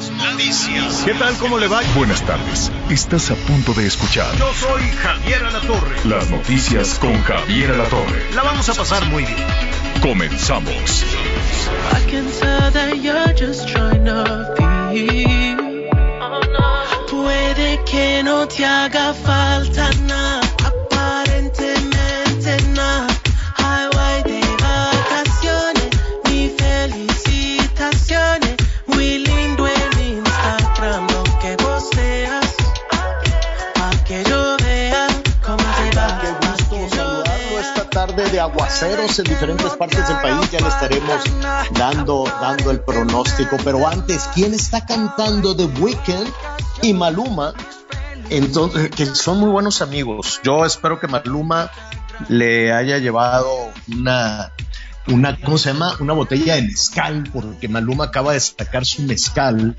Las noticias. ¿Qué tal? ¿Cómo le va? Buenas tardes. Estás a punto de escuchar Yo soy Javier Alatorre. las noticias con Javier Alatorre. La vamos a pasar muy bien. Comenzamos. I can tell that you're just trying to be. Puede que no te haga falta nada, aguaceros en diferentes partes del país. Ya le estaremos dando, dando el pronóstico. Pero antes, ¿quién está cantando The Weeknd y Maluma? Entonces, que son muy buenos amigos. Yo espero que Maluma le haya llevado una, una, ¿cómo se llama? Una botella de mezcal, porque Maluma acaba de sacar su mezcal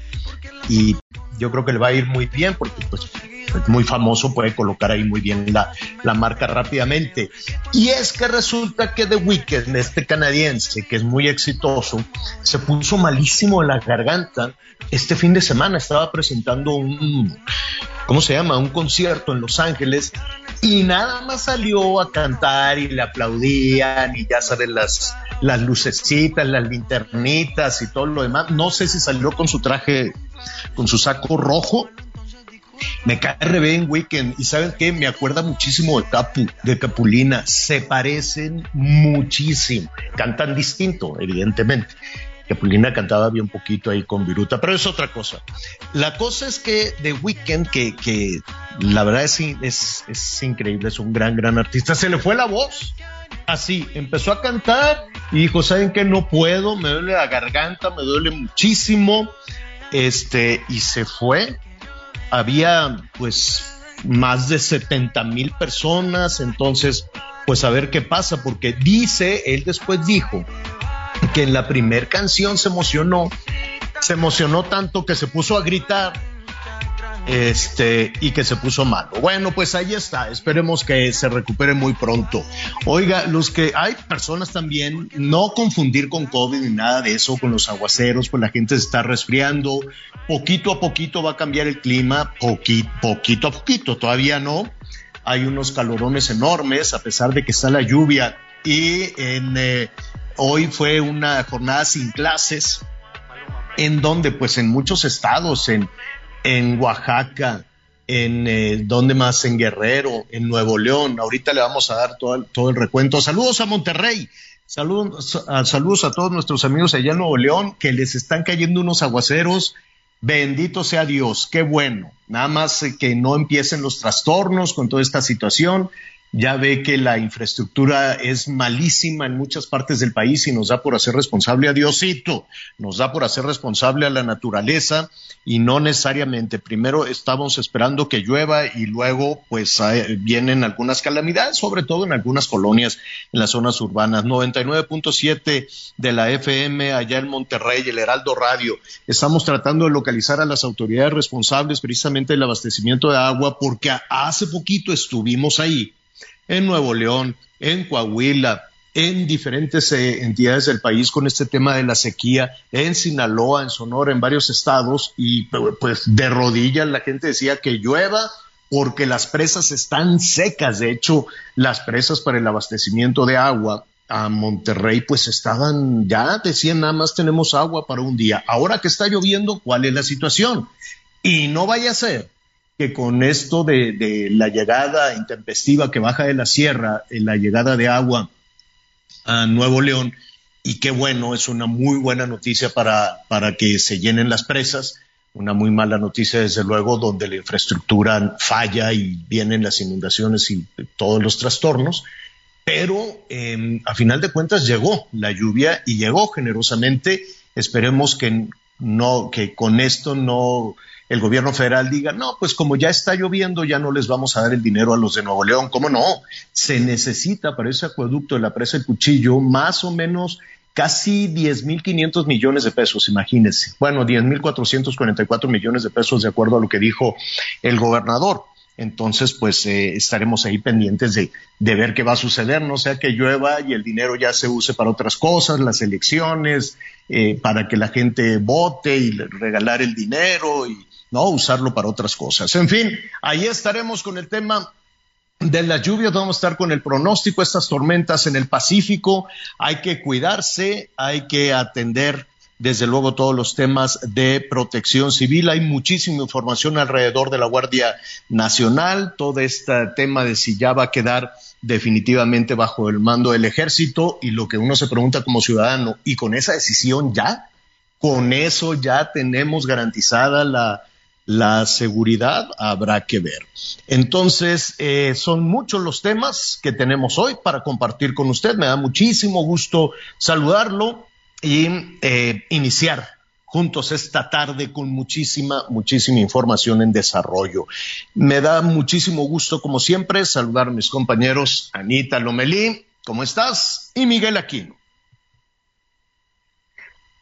y yo creo que le va a ir muy bien porque pues es muy famoso, puede colocar ahí muy bien la, la marca rápidamente. Y es que resulta que The Weeknd, este canadiense que es muy exitoso, se puso malísimo en la garganta. Este fin de semana estaba presentando un, ¿cómo se llama? Un concierto en Los Ángeles y nada más salió a cantar y le aplaudían y ya saben las, las lucecitas, las linternitas y todo lo demás. No sé si salió con su traje, con su saco rojo. Me cae re bien Weekend y saben qué, me acuerda muchísimo de Capu, de Capulina, se parecen muchísimo, cantan distinto, evidentemente. Capulina cantaba bien poquito ahí con Viruta, pero es otra cosa. La cosa es que The Weeknd, que, que la verdad es, es, es increíble, es un gran, gran artista, se le fue la voz. Así, empezó a cantar y dijo, ¿saben qué? No puedo, me duele la garganta, me duele muchísimo. Este, y se fue. Había pues más de 70 mil personas, entonces, pues a ver qué pasa, porque dice, él después dijo que en la primer canción se emocionó, se emocionó tanto que se puso a gritar este y que se puso malo. Bueno, pues ahí está, esperemos que se recupere muy pronto. Oiga, los que hay personas también, no confundir con COVID ni nada de eso, con los aguaceros, pues la gente se está resfriando, poquito a poquito va a cambiar el clima, poquito, poquito a poquito, todavía no. Hay unos calorones enormes, a pesar de que está la lluvia y eh, hoy fue una jornada sin clases, en donde pues en muchos estados, en, en Oaxaca, en eh, donde más, en Guerrero, en Nuevo León, ahorita le vamos a dar todo el, todo el recuento. Saludos a Monterrey, saludos a, saludos a todos nuestros amigos allá en Nuevo León, que les están cayendo unos aguaceros. Bendito sea Dios, qué bueno. Nada más eh, que no empiecen los trastornos con toda esta situación. Ya ve que la infraestructura es malísima en muchas partes del país y nos da por hacer responsable a Diosito, nos da por hacer responsable a la naturaleza y no necesariamente. Primero estamos esperando que llueva y luego pues vienen algunas calamidades, sobre todo en algunas colonias en las zonas urbanas. 99.7 de la FM allá en Monterrey, el Heraldo Radio. Estamos tratando de localizar a las autoridades responsables precisamente del abastecimiento de agua porque hace poquito estuvimos ahí en Nuevo León, en Coahuila, en diferentes eh, entidades del país con este tema de la sequía, en Sinaloa, en Sonora, en varios estados, y pues de rodillas la gente decía que llueva porque las presas están secas. De hecho, las presas para el abastecimiento de agua a Monterrey pues estaban ya, decían nada más tenemos agua para un día. Ahora que está lloviendo, ¿cuál es la situación? Y no vaya a ser que con esto de, la llegada intempestiva que baja de la sierra, en la llegada de agua a Nuevo León, y qué bueno, es una muy buena noticia para, para que se llenen las presas, una muy mala noticia desde luego donde la infraestructura falla y vienen las inundaciones y todos los trastornos, pero em, a final de cuentas llegó la lluvia y llegó generosamente. Esperemos que no, que con esto no el gobierno federal diga, no, pues como ya está lloviendo, ya no les vamos a dar el dinero a los de Nuevo León. ¿Cómo no? Se necesita para ese acueducto de la presa El Cuchillo más o menos casi 10.500 millones de pesos, imagínense. Bueno, 10.444 millones de pesos de acuerdo a lo que dijo el gobernador. Entonces, pues eh, estaremos ahí pendientes de, de, ver qué va a suceder, no sea que llueva y el dinero ya se use para otras cosas, las elecciones, eh, para que la gente vote y regalar el dinero y no usarlo para otras cosas. En fin, ahí estaremos con el tema de las lluvias, vamos a estar con el pronóstico, estas tormentas en el Pacífico, hay que cuidarse, hay que atender desde luego todos los temas de protección civil. Hay muchísima información alrededor de la Guardia Nacional, todo este tema de si ya va a quedar definitivamente bajo el mando del ejército y lo que uno se pregunta como ciudadano, ¿y con esa decisión ya? ¿Con eso ya tenemos garantizada la, la seguridad? Habrá que ver. Entonces, eh, son muchos los temas que tenemos hoy para compartir con usted. Me da muchísimo gusto saludarlo y eh, iniciar juntos esta tarde con muchísima, muchísima información en desarrollo. Me da muchísimo gusto, como siempre, saludar a mis compañeros Anita Lomelí, ¿cómo estás? Y Miguel Aquino.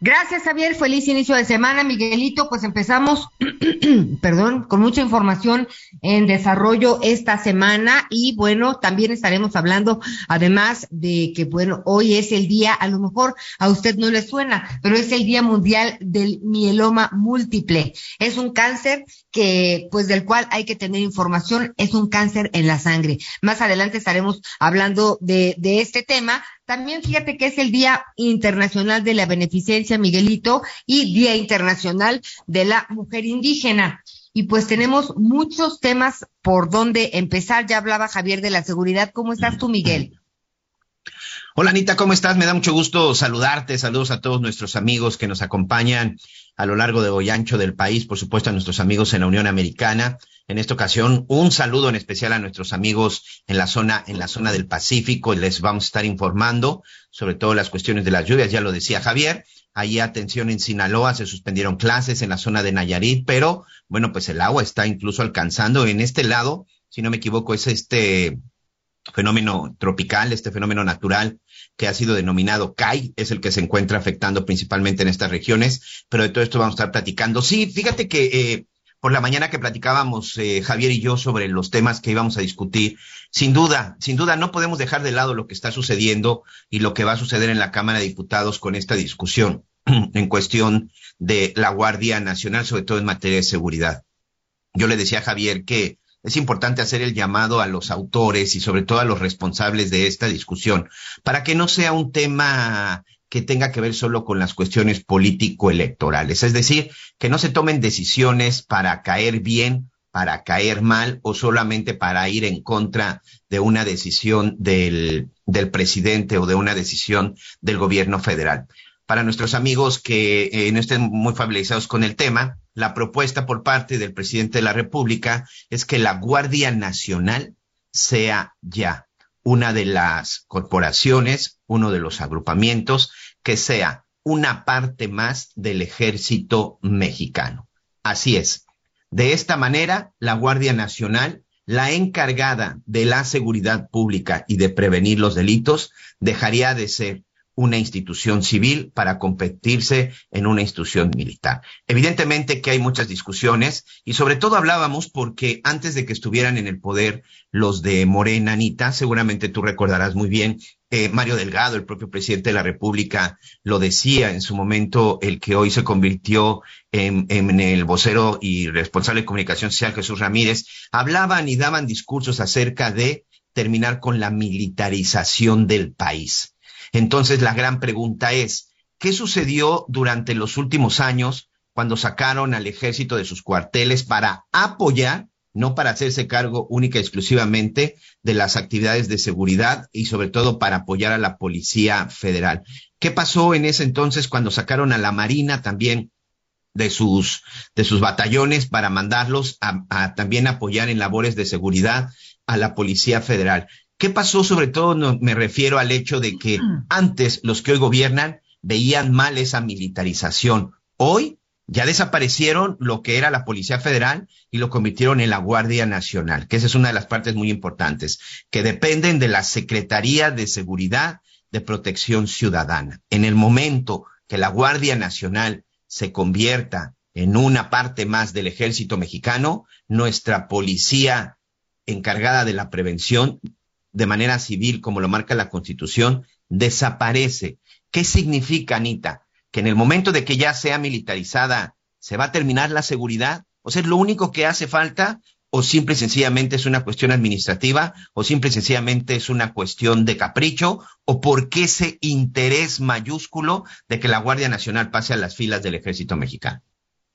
Gracias, Javier. Feliz inicio de semana, Miguelito. Pues empezamos, perdón, con mucha información en desarrollo esta semana y bueno, también estaremos hablando, además de que bueno, hoy es el día, a lo mejor a usted no le suena, pero es el Día Mundial del Mieloma Múltiple. Es un cáncer que, pues del cual hay que tener información, es un cáncer en la sangre. Más adelante estaremos hablando de, de este tema, también fíjate que es el Día Internacional de la Beneficencia, Miguelito, y Día Internacional de la Mujer Indígena. Y pues tenemos muchos temas por donde empezar. Ya hablaba Javier de la seguridad. ¿Cómo estás tú, Miguel? Hola Anita, ¿cómo estás? Me da mucho gusto saludarte. Saludos a todos nuestros amigos que nos acompañan a lo largo de hoy ancho del país, por supuesto a nuestros amigos en la Unión Americana en esta ocasión. Un saludo en especial a nuestros amigos en la zona, en la zona del Pacífico. Les vamos a estar informando sobre todo las cuestiones de las lluvias. Ya lo decía Javier. Ahí atención en Sinaloa, se suspendieron clases en la zona de Nayarit, pero bueno, pues el agua está incluso alcanzando en este lado, si no me equivoco, es este fenómeno tropical, este fenómeno natural que ha sido denominado CAI, es el que se encuentra afectando principalmente en estas regiones, pero de todo esto vamos a estar platicando. Sí, fíjate que eh, por la mañana que platicábamos eh, Javier y yo sobre los temas que íbamos a discutir, sin duda, sin duda no podemos dejar de lado lo que está sucediendo y lo que va a suceder en la Cámara de Diputados con esta discusión en cuestión de la Guardia Nacional, sobre todo en materia de seguridad. Yo le decía a Javier que es importante hacer el llamado a los autores y sobre todo a los responsables de esta discusión para que no sea un tema que tenga que ver solo con las cuestiones político-electorales. Es decir, que no se tomen decisiones para caer bien, para caer mal o solamente para ir en contra de una decisión del, presidente o de una decisión del gobierno federal. Para nuestros amigos que eh, no estén muy familiarizados con el tema, la propuesta por parte del presidente de la República es que la Guardia Nacional sea ya una de las corporaciones, uno de los agrupamientos que sea una parte más del ejército mexicano. Así es. De esta manera, la Guardia Nacional, la encargada de la seguridad pública y de prevenir los delitos, dejaría de ser una institución civil para competirse en una institución militar. Evidentemente que hay muchas discusiones y sobre todo hablábamos porque antes de que estuvieran en el poder los de Morena, Anita, seguramente tú recordarás muy bien, eh, Mario Delgado, el propio presidente de la República, lo decía en su momento, el que hoy se convirtió en, en el vocero y responsable de comunicación social, Jesús Ramírez, hablaban y daban discursos acerca de terminar con la militarización del país entonces la gran pregunta es, ¿qué sucedió durante los últimos años cuando sacaron al ejército de sus cuarteles para apoyar, no para hacerse cargo única y exclusivamente de las actividades de seguridad y sobre todo para apoyar a la Policía Federal? ¿Qué pasó en ese entonces cuando sacaron a la Marina también de sus, de sus batallones para mandarlos a, a también apoyar en labores de seguridad a la Policía Federal? ¿Qué pasó? Sobre todo no, me refiero al hecho de que antes los que hoy gobiernan veían mal esa militarización. Hoy ya desaparecieron lo que era la Policía Federal y lo convirtieron en la Guardia Nacional, que esa es una de las partes muy importantes, que dependen de la Secretaría de Seguridad de Protección Ciudadana. En el momento que la Guardia Nacional se convierta en una parte más del ejército mexicano, nuestra policía encargada de la prevención de manera civil, como lo marca la Constitución, desaparece. ¿Qué significa, Anita? Que en el momento de que ya sea militarizada, ¿se va a terminar la seguridad? O sea, ¿es lo único que hace falta? ¿O simple y sencillamente es una cuestión administrativa? ¿O simple y sencillamente es una cuestión de capricho? ¿O por qué ese interés mayúsculo de que la Guardia Nacional pase a las filas del ejército mexicano?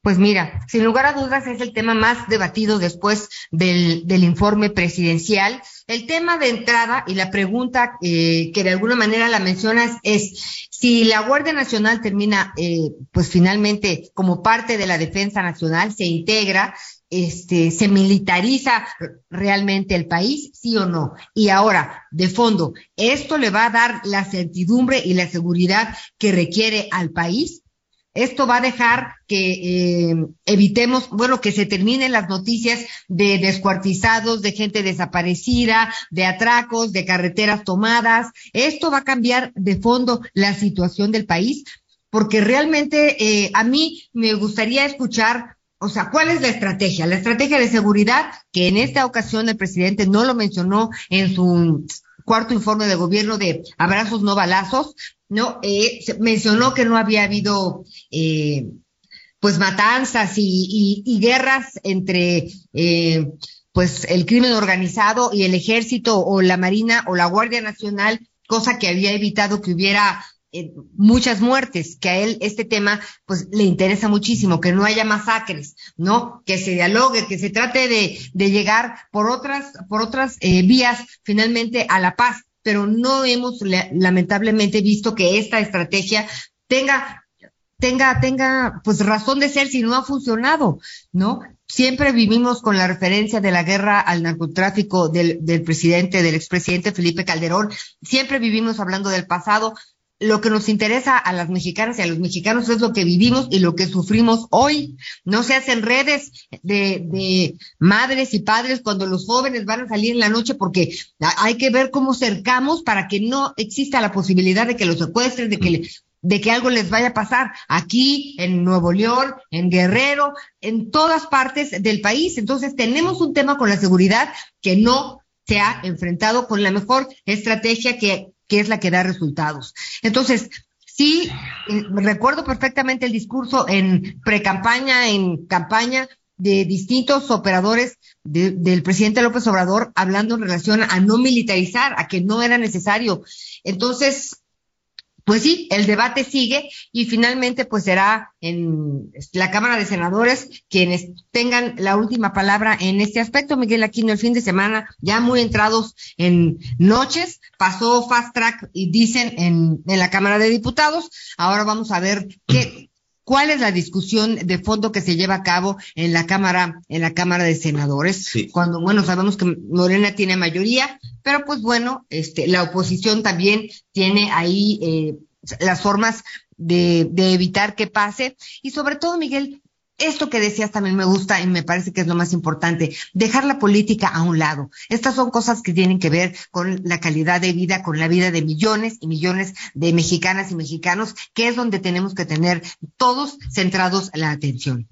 Pues mira, sin lugar a dudas es el tema más debatido después del, del informe presidencial. El tema de entrada y la pregunta eh, que de alguna manera la mencionas es si la Guardia Nacional termina, eh, pues finalmente como parte de la defensa nacional, se integra, este, se militariza realmente el país, sí o no. Y ahora, de fondo, ¿esto le va a dar la certidumbre y la seguridad que requiere al país? Esto va a dejar que eh, evitemos, bueno, que se terminen las noticias de descuartizados, de gente desaparecida, de atracos, de carreteras tomadas. Esto va a cambiar de fondo la situación del país, porque realmente eh, a mí me gustaría escuchar, o sea, ¿cuál es la estrategia? La estrategia de seguridad, que en esta ocasión el presidente no lo mencionó en su cuarto informe de gobierno de abrazos no balazos, ¿no? Eh, mencionó que no había habido, eh, pues, matanzas y, guerras entre, eh, pues, el crimen organizado y el ejército o la Marina o la Guardia Nacional, cosa que había evitado que hubiera eh, muchas muertes, que a él este tema pues le interesa muchísimo, que no haya masacres, ¿no? Que se dialogue, que se trate de, de llegar por otras, por otras eh, vías finalmente a la paz, pero no hemos lamentablemente visto que esta estrategia tenga tenga, tenga, pues razón de ser si no ha funcionado, ¿no? Siempre vivimos con la referencia de la guerra al narcotráfico del, presidente, del expresidente Felipe Calderón. Siempre vivimos hablando del pasado, lo que nos interesa a las mexicanas y a los mexicanos es lo que vivimos y lo que sufrimos hoy. No se hacen redes de, madres y padres cuando los jóvenes van a salir en la noche porque hay que ver cómo cercamos para que no exista la posibilidad de que los secuestren, de que, de que algo les vaya a pasar aquí, en Nuevo León, en Guerrero, en todas partes del país. Entonces tenemos un tema con la seguridad que no se ha enfrentado con la mejor estrategia que que es la que da resultados. Entonces, sí, eh, recuerdo perfectamente el discurso en pre-campaña, en campaña de distintos operadores del presidente López Obrador hablando en relación a no militarizar, a que no era necesario. Entonces, pues sí, el debate sigue y finalmente pues será en la Cámara de Senadores quienes tengan la última palabra en este aspecto. Miguel Aquino, el fin de semana, ya muy entrados en noches, pasó fast track y dicen en, en la Cámara de Diputados. Ahora vamos a ver qué, ¿Cuál es la discusión de fondo que se lleva a cabo en la Cámara, en la Cámara de Senadores? Cuando, bueno, sabemos que Morena tiene mayoría, pero pues bueno, este, la oposición también tiene ahí eh, las formas de, de evitar que pase. Y sobre todo, Miguel, esto que decías también me gusta y me parece que es lo más importante, dejar la política a un lado. Estas son cosas que tienen que ver con la calidad de vida, con la vida de millones y millones de mexicanas y mexicanos, que es donde tenemos que tener todos centrados la atención.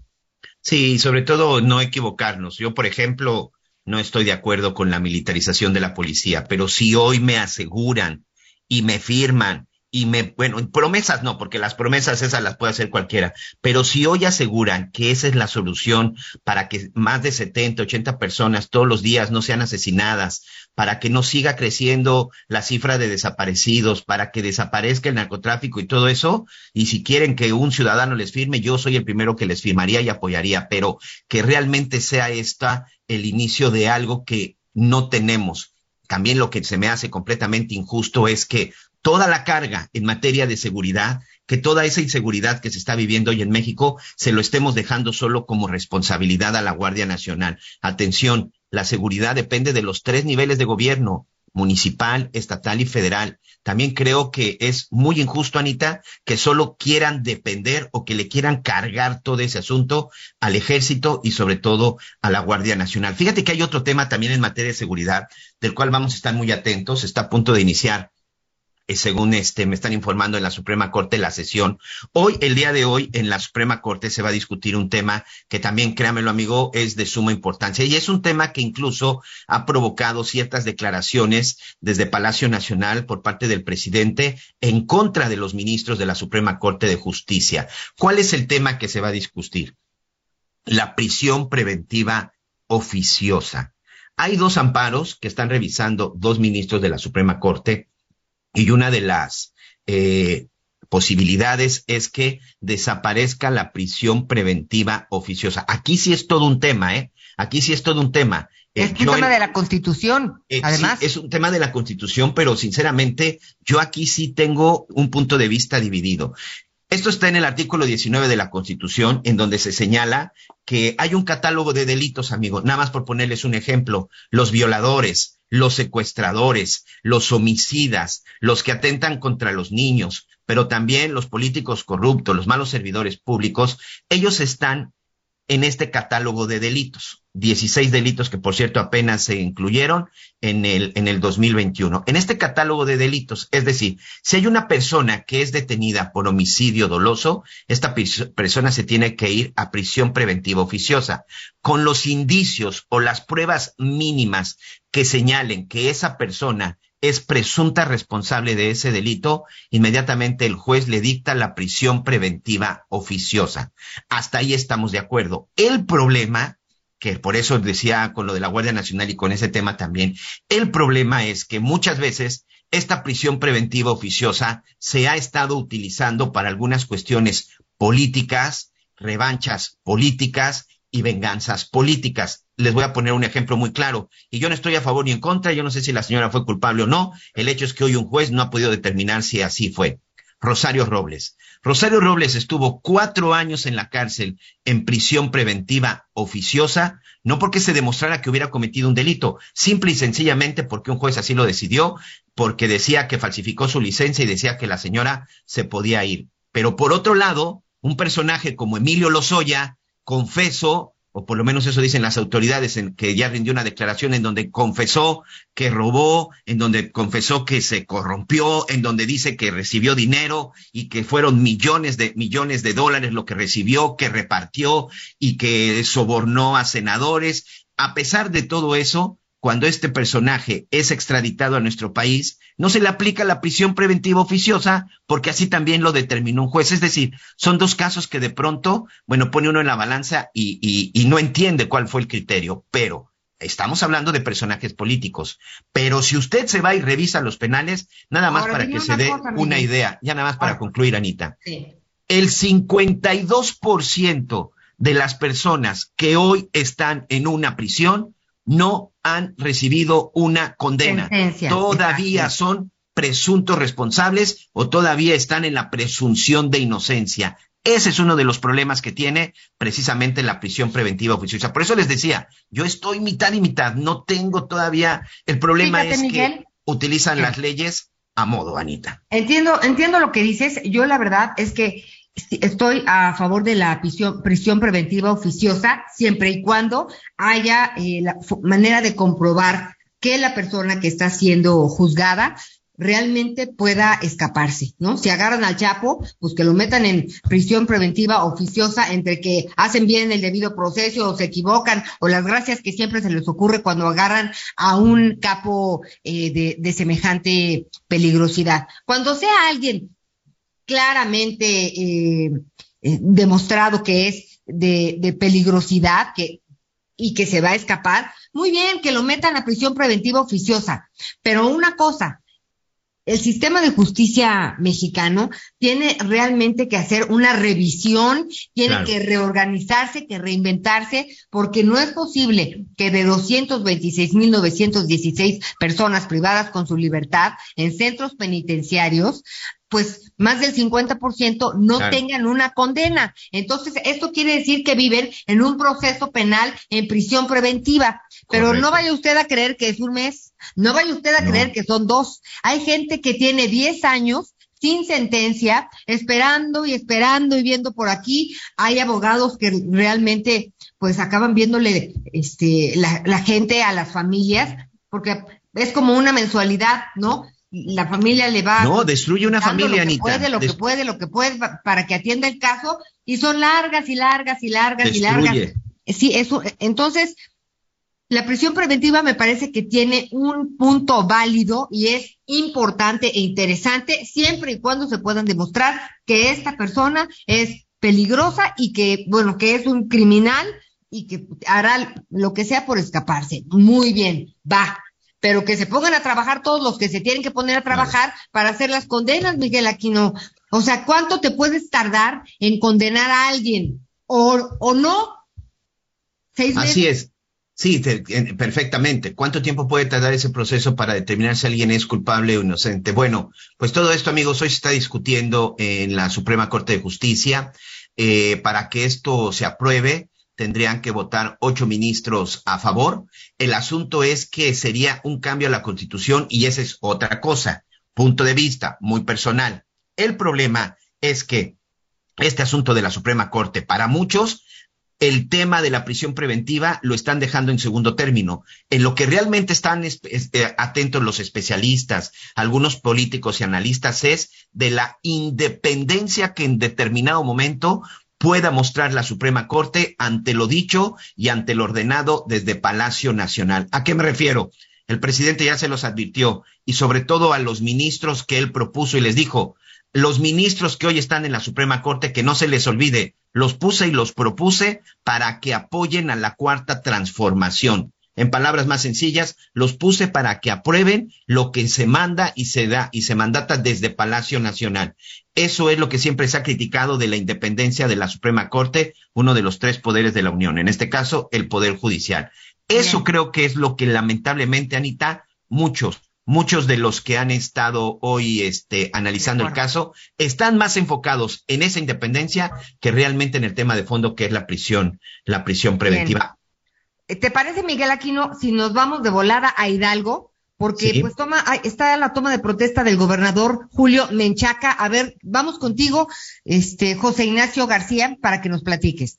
Sí, sobre todo no equivocarnos. Yo, por ejemplo, no estoy de acuerdo con la militarización de la policía, pero si hoy me aseguran y me firman y me, bueno, promesas no, porque las promesas esas las puede hacer cualquiera, pero si hoy aseguran que esa es la solución para que más de 70, 80 personas todos los días no sean asesinadas, para que no siga creciendo la cifra de desaparecidos, para que desaparezca el narcotráfico y todo eso, y si quieren que un ciudadano les firme, yo soy el primero que les firmaría y apoyaría, pero que realmente sea esta el inicio de algo que no tenemos. También lo que se me hace completamente injusto es que toda la carga en materia de seguridad, que toda esa inseguridad que se está viviendo hoy en México se lo estemos dejando solo como responsabilidad a la Guardia Nacional. Atención, la seguridad depende de los tres niveles de gobierno, municipal, estatal y federal. También creo que es muy injusto, Anita, que solo quieran depender o que le quieran cargar todo ese asunto al ejército y sobre todo a la Guardia Nacional. Fíjate que hay otro tema también en materia de seguridad, del cual vamos a estar muy atentos. Está a punto de iniciar según este me están informando en la Suprema Corte la sesión. Hoy, el día de hoy, en la Suprema Corte se va a discutir un tema que también, créamelo amigo, es de suma importancia y es un tema que incluso ha provocado ciertas declaraciones desde Palacio Nacional por parte del presidente en contra de los ministros de la Suprema Corte de Justicia. ¿Cuál es el tema que se va a discutir? La prisión preventiva oficiosa. Hay dos amparos que están revisando dos ministros de la Suprema Corte y una de las eh, posibilidades es que desaparezca la prisión preventiva oficiosa. Aquí sí es todo un tema, ¿eh? Aquí sí es todo un tema. Es un tema de la Constitución, eh, además. Sí, es un tema de la Constitución, pero sinceramente yo aquí sí tengo un punto de vista dividido. Esto está en el artículo 19 de la Constitución, en donde se señala que hay un catálogo de delitos, amigos. Nada más por ponerles un ejemplo, los violadores, los secuestradores, los homicidas, los que atentan contra los niños, pero también los políticos corruptos, los malos servidores públicos, ellos están en este catálogo de delitos. 16 delitos que, por cierto, apenas se incluyeron en el, en el 2021. En este catálogo de delitos, es decir, si hay una persona que es detenida por homicidio doloso, esta persona se tiene que ir a prisión preventiva oficiosa. Con los indicios o las pruebas mínimas que señalen que esa persona es presunta responsable de ese delito, inmediatamente el juez le dicta la prisión preventiva oficiosa. Hasta ahí estamos de acuerdo. El problema, que por eso decía con lo de la Guardia Nacional y con ese tema también, el problema es que muchas veces esta prisión preventiva oficiosa se ha estado utilizando para algunas cuestiones políticas, revanchas políticas y venganzas políticas. Les voy a poner un ejemplo muy claro. Y yo no estoy a favor ni en contra, yo no sé si la señora fue culpable o no. El hecho es que hoy un juez no ha podido determinar si así fue. Rosario Robles. Rosario Robles estuvo cuatro años en la cárcel en prisión preventiva oficiosa, no porque se demostrara que hubiera cometido un delito, simple y sencillamente porque un juez así lo decidió, porque decía que falsificó su licencia y decía que la señora se podía ir. Pero por otro lado, un personaje como Emilio Lozoya, confeso, o por lo menos eso dicen las autoridades, en que ya rindió una declaración en donde confesó que robó, en donde confesó que se corrompió, en donde dice que recibió dinero y que fueron millones de millones de dólares lo que recibió, que repartió y que sobornó a senadores. A pesar de todo eso, cuando este personaje es extraditado a nuestro país, no se le aplica la prisión preventiva oficiosa porque así también lo determinó un juez. Es decir, son dos casos que de pronto, bueno, pone uno en la balanza y, no entiende cuál fue el criterio, pero estamos hablando de personajes políticos. Pero si usted se va y revisa los penales, nada más para que se dé una idea, ya nada más para concluir, Anita. Sí. El 52% de las personas que hoy están en una prisión no han recibido una condena. todavía son presuntos responsables o todavía están en la presunción de inocencia. Ese es uno de los problemas que tiene precisamente la prisión preventiva oficiosa. Por eso les decía, yo estoy mitad y mitad, no tengo todavía. El problema es que utilizan las leyes a modo, Anita. Entiendo, entiendo lo que dices. Yo la verdad es que estoy a favor de la prisión, preventiva oficiosa siempre y cuando haya eh, la manera de comprobar que la persona que está siendo juzgada realmente pueda escaparse, ¿no? Si agarran al Chapo, pues que lo metan en prisión preventiva oficiosa entre que hacen bien el debido proceso o se equivocan o las gracias que siempre se les ocurre cuando agarran a un capo eh, de, de semejante peligrosidad. Cuando sea alguien claramente eh, eh, demostrado que es de, peligrosidad que, y que se va a escapar, muy bien, que lo metan a prisión preventiva oficiosa. Pero una cosa, el sistema de justicia mexicano tiene realmente que hacer una revisión, tiene que reorganizarse, que reinventarse, porque no es posible que de 226.916 personas privadas con su libertad en centros penitenciarios pues más del 50% no Claro. tengan una condena. Entonces, esto quiere decir que viven en un proceso penal en prisión preventiva. Pero Correcto. no vaya usted a creer que es un mes, no vaya usted a No. creer que son dos. Hay gente que tiene 10 años sin sentencia, esperando y esperando y viendo por aquí. Hay abogados que realmente pues acaban viéndole este la, la gente a las familias porque es como una mensualidad, ¿no? La familia le va No, destruye una familia, lo que Anita. puede, lo que puede, lo que puede pa- para que atienda el caso y son largas y largas y largas y largas. Destruye. Sí, eso. Entonces, la prisión preventiva me parece que tiene un punto válido y es importante e interesante siempre y cuando se puedan demostrar que esta persona es peligrosa y que, bueno, que es un criminal y que hará lo que sea por escaparse. Muy bien, va. Pero que se pongan a trabajar todos los que se tienen que poner a trabajar para hacer las condenas, Miguel Aquino. O sea, ¿cuánto te puedes tardar en condenar a alguien? O, o no. Seis meses. Así es. Sí, te- en- perfectamente. ¿Cuánto tiempo puede tardar ese proceso para determinar si alguien es culpable o inocente? Bueno, pues todo esto, amigos, hoy se está discutiendo en la Suprema Corte de Justicia. Eh, para que esto se apruebe, tendrían que votar ocho ministros a favor. El asunto es que sería un cambio a la Constitución y esa es otra cosa. Punto de vista muy personal. El problema es que este asunto de la Suprema Corte, para muchos, el tema de la prisión preventiva lo están dejando en segundo término. En lo que realmente están es- es- eh, atentos los especialistas, algunos políticos y analistas, es de la independencia que en determinado momento pueda mostrar la Suprema Corte ante lo dicho y ante lo ordenado desde Palacio Nacional. ¿A qué me refiero? El presidente ya se los advirtió y sobre todo a los ministros que él propuso y les dijo, los ministros que hoy están en la Suprema Corte, que no se les olvide, los puse y los propuse para que apoyen a la cuarta transformación. En palabras más sencillas, los puse para que aprueben lo que se manda y se da y se mandata desde Palacio Nacional. Eso es lo que siempre se ha criticado de la independencia de la Suprema Corte, uno de los tres poderes de la Unión, en este caso el Poder Judicial. Eso Bien. creo que es lo que lamentablemente, Anita, muchos, muchos de los que han estado hoy este, analizando el caso están más enfocados en esa independencia que realmente en el tema de fondo que es la prisión, la prisión preventiva. ¿Te parece, Miguel Aquino, si nos vamos de volada a Hidalgo? Porque Sí. pues toma, está la toma de protesta del gobernador Julio Menchaca. A ver, vamos contigo, este José Ignacio García, para que nos platiques.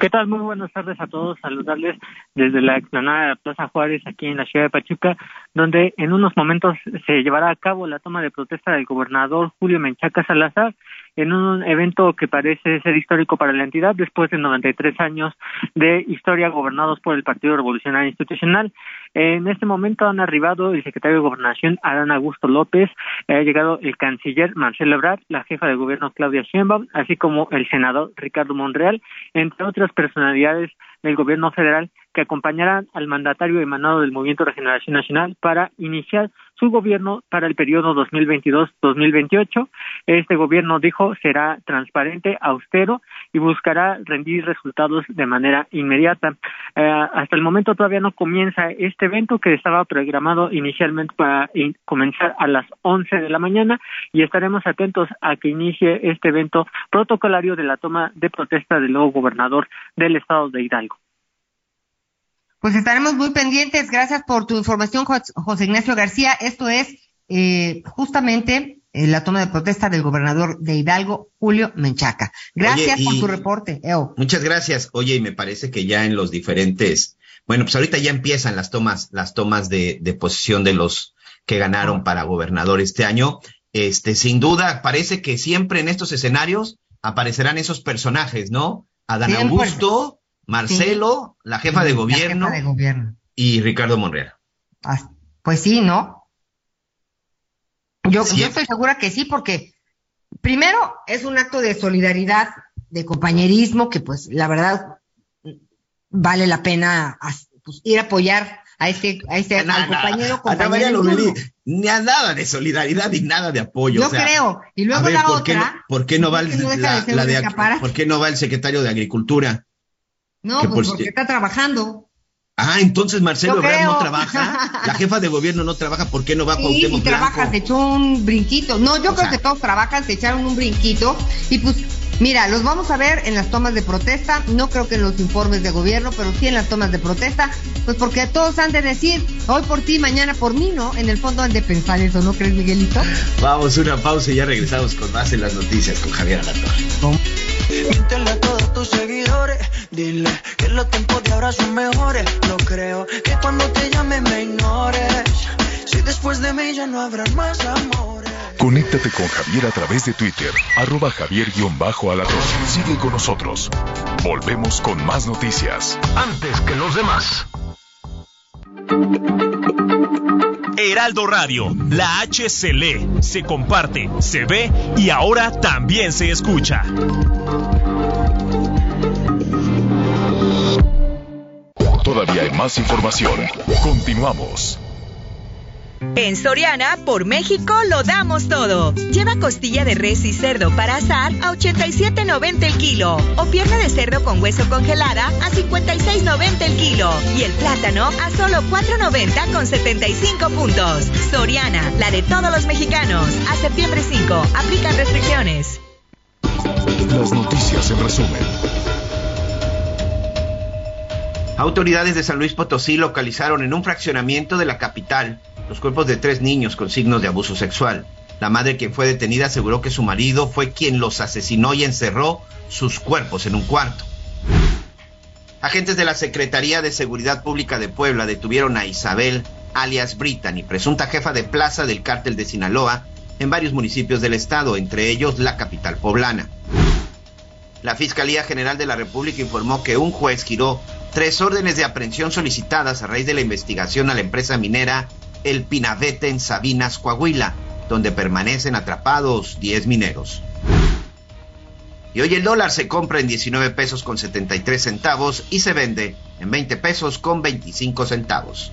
¿Qué tal? Muy buenas tardes a todos. Saludarles desde la explanada de la Plaza Juárez, aquí en la ciudad de Pachuca, donde en unos momentos se llevará a cabo la toma de protesta del gobernador Julio Menchaca Salazar en un evento que parece ser histórico para la entidad después de 93 años de historia gobernados por el Partido Revolucionario Institucional. En este momento han arribado el secretario de Gobernación, Adán Augusto López, ha llegado el canciller Marcelo Ebrard, la jefa de gobierno Claudia Sheinbaum, así como el senador Ricardo Monreal, entre otras personalidades del gobierno federal que acompañarán al mandatario emanado del Movimiento Regeneración Nacional para iniciar su gobierno para el periodo 2022-2028. Este gobierno, dijo, será transparente, austero y buscará rendir resultados de manera inmediata. Eh, hasta el momento todavía no comienza este evento que estaba programado inicialmente para comenzar a las 11 de la mañana y estaremos atentos a que inicie este evento protocolario de la toma de protesta del nuevo gobernador del estado de Hidalgo. Pues estaremos muy pendientes. Gracias por tu información, Jos- José Ignacio García. Esto es eh, justamente eh, la toma de protesta del gobernador de Hidalgo, Julio Menchaca. Gracias Oye, por tu reporte, Eo. Muchas gracias. Oye, y me parece que ya en los diferentes, bueno, pues ahorita ya empiezan las tomas, las tomas de, de posesión de los que ganaron para gobernador este año. Este, sin duda, parece que siempre en estos escenarios aparecerán esos personajes, ¿no? Adán. Augusto, Marcelo, la jefa de La gobierno jefa de gobierno. y Ricardo Monreal. Ah, Pues sí, ¿no? Yo, Sí. yo estoy segura que sí, porque primero es un acto de solidaridad, de compañerismo, que pues la verdad vale la pena pues, ir a apoyar a este, a este al compañero, María compañero. Ni a nada de solidaridad ni nada de apoyo. Yo o sea, creo. Y luego a ver, la ¿por qué otra. no- ¿por qué no va el, no la- de la de-. ¿por qué no va el secretario de Agricultura? No, pues por- porque está trabajando. Ah, entonces Marcelo Ebrard no trabaja. La jefa de gobierno no trabaja. ¿Por qué no va a Sí, Cuauhtémoc y trabaja, se echó un brinquito. No, yo O creo sea- que todos trabajan, se echaron un brinquito. Y pues, mira, los vamos a ver en las tomas de protesta. No creo que en los informes de gobierno, pero sí en las tomas de protesta. Pues porque todos han de decir, hoy por ti, mañana por mí, ¿no? En el fondo han de pensar eso, ¿no crees, Miguelito? Vamos, una pausa y ya regresamos con más en las noticias con Javier Alatorre. Seguidores, dile que los tiempos de ahora son mejores. No creo que cuando te llame me ignores. Si después de mí ya no habrá más amores. Conéctate con Javier a través de Twitter, arroba javier-alatorre. Sigue con nosotros. Volvemos con más noticias. Antes que los demás. Heraldo Radio, la H se lee, se comparte, se ve y ahora también se escucha. Más información. Continuamos. En Soriana, por México, lo damos todo. Lleva costilla de res y cerdo para asar a 87.90 el kilo. O pierna de cerdo con hueso congelada a 56.90 el kilo. Y el plátano a solo 4.90 con 75 puntos. Soriana, la de todos los mexicanos. A septiembre 5, aplican restricciones. Las noticias en resumen. Autoridades de San Luis Potosí localizaron en un fraccionamiento de la capital los cuerpos de tres niños con signos de abuso sexual. La madre quien fue detenida aseguró que su marido fue quien los asesinó y encerró sus cuerpos en un cuarto. Agentes de la Secretaría de Seguridad Pública de Puebla detuvieron a Isabel, alias Brittany, presunta jefa de plaza del cártel de Sinaloa, en varios municipios del estado, entre ellos la capital poblana. La Fiscalía General de la República informó que un juez giró tres órdenes de aprehensión solicitadas a raíz de la investigación a la empresa minera El Pinavete en Sabinas, Coahuila, donde permanecen atrapados 10 mineros. Y hoy el dólar se compra en 19 pesos con 73 centavos y se vende en 20 pesos con 25 centavos.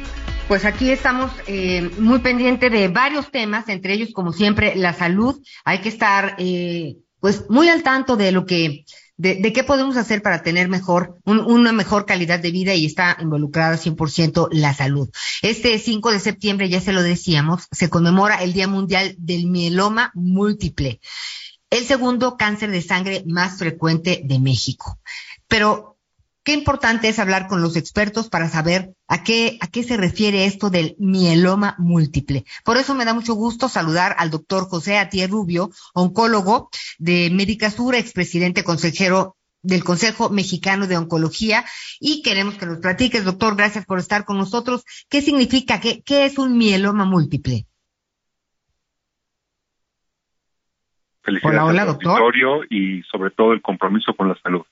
Pues aquí estamos eh, muy pendientes de varios temas, entre ellos, como siempre, la salud. Hay que estar, eh, pues, muy al tanto de lo que, de, de qué podemos hacer para tener mejor, un- una mejor calidad de vida y está involucrada 100% la salud. Este 5 de septiembre, ya se lo decíamos, se conmemora el Día Mundial del Mieloma Múltiple, el segundo cáncer de sangre más frecuente de México. Pero qué importante es hablar con los expertos para saber a qué, a qué se refiere esto del mieloma múltiple. Por eso me da mucho gusto saludar al doctor José Atier Rubio, oncólogo de Médica Sur, expresidente consejero del Consejo Mexicano de Oncología, y queremos que nos platiques, doctor, gracias por estar con nosotros. ¿Qué significa? ¿Qué, qué es un mieloma múltiple? Felicidades Hola, hola, al doctor. auditorio y sobre todo el compromiso con la salud.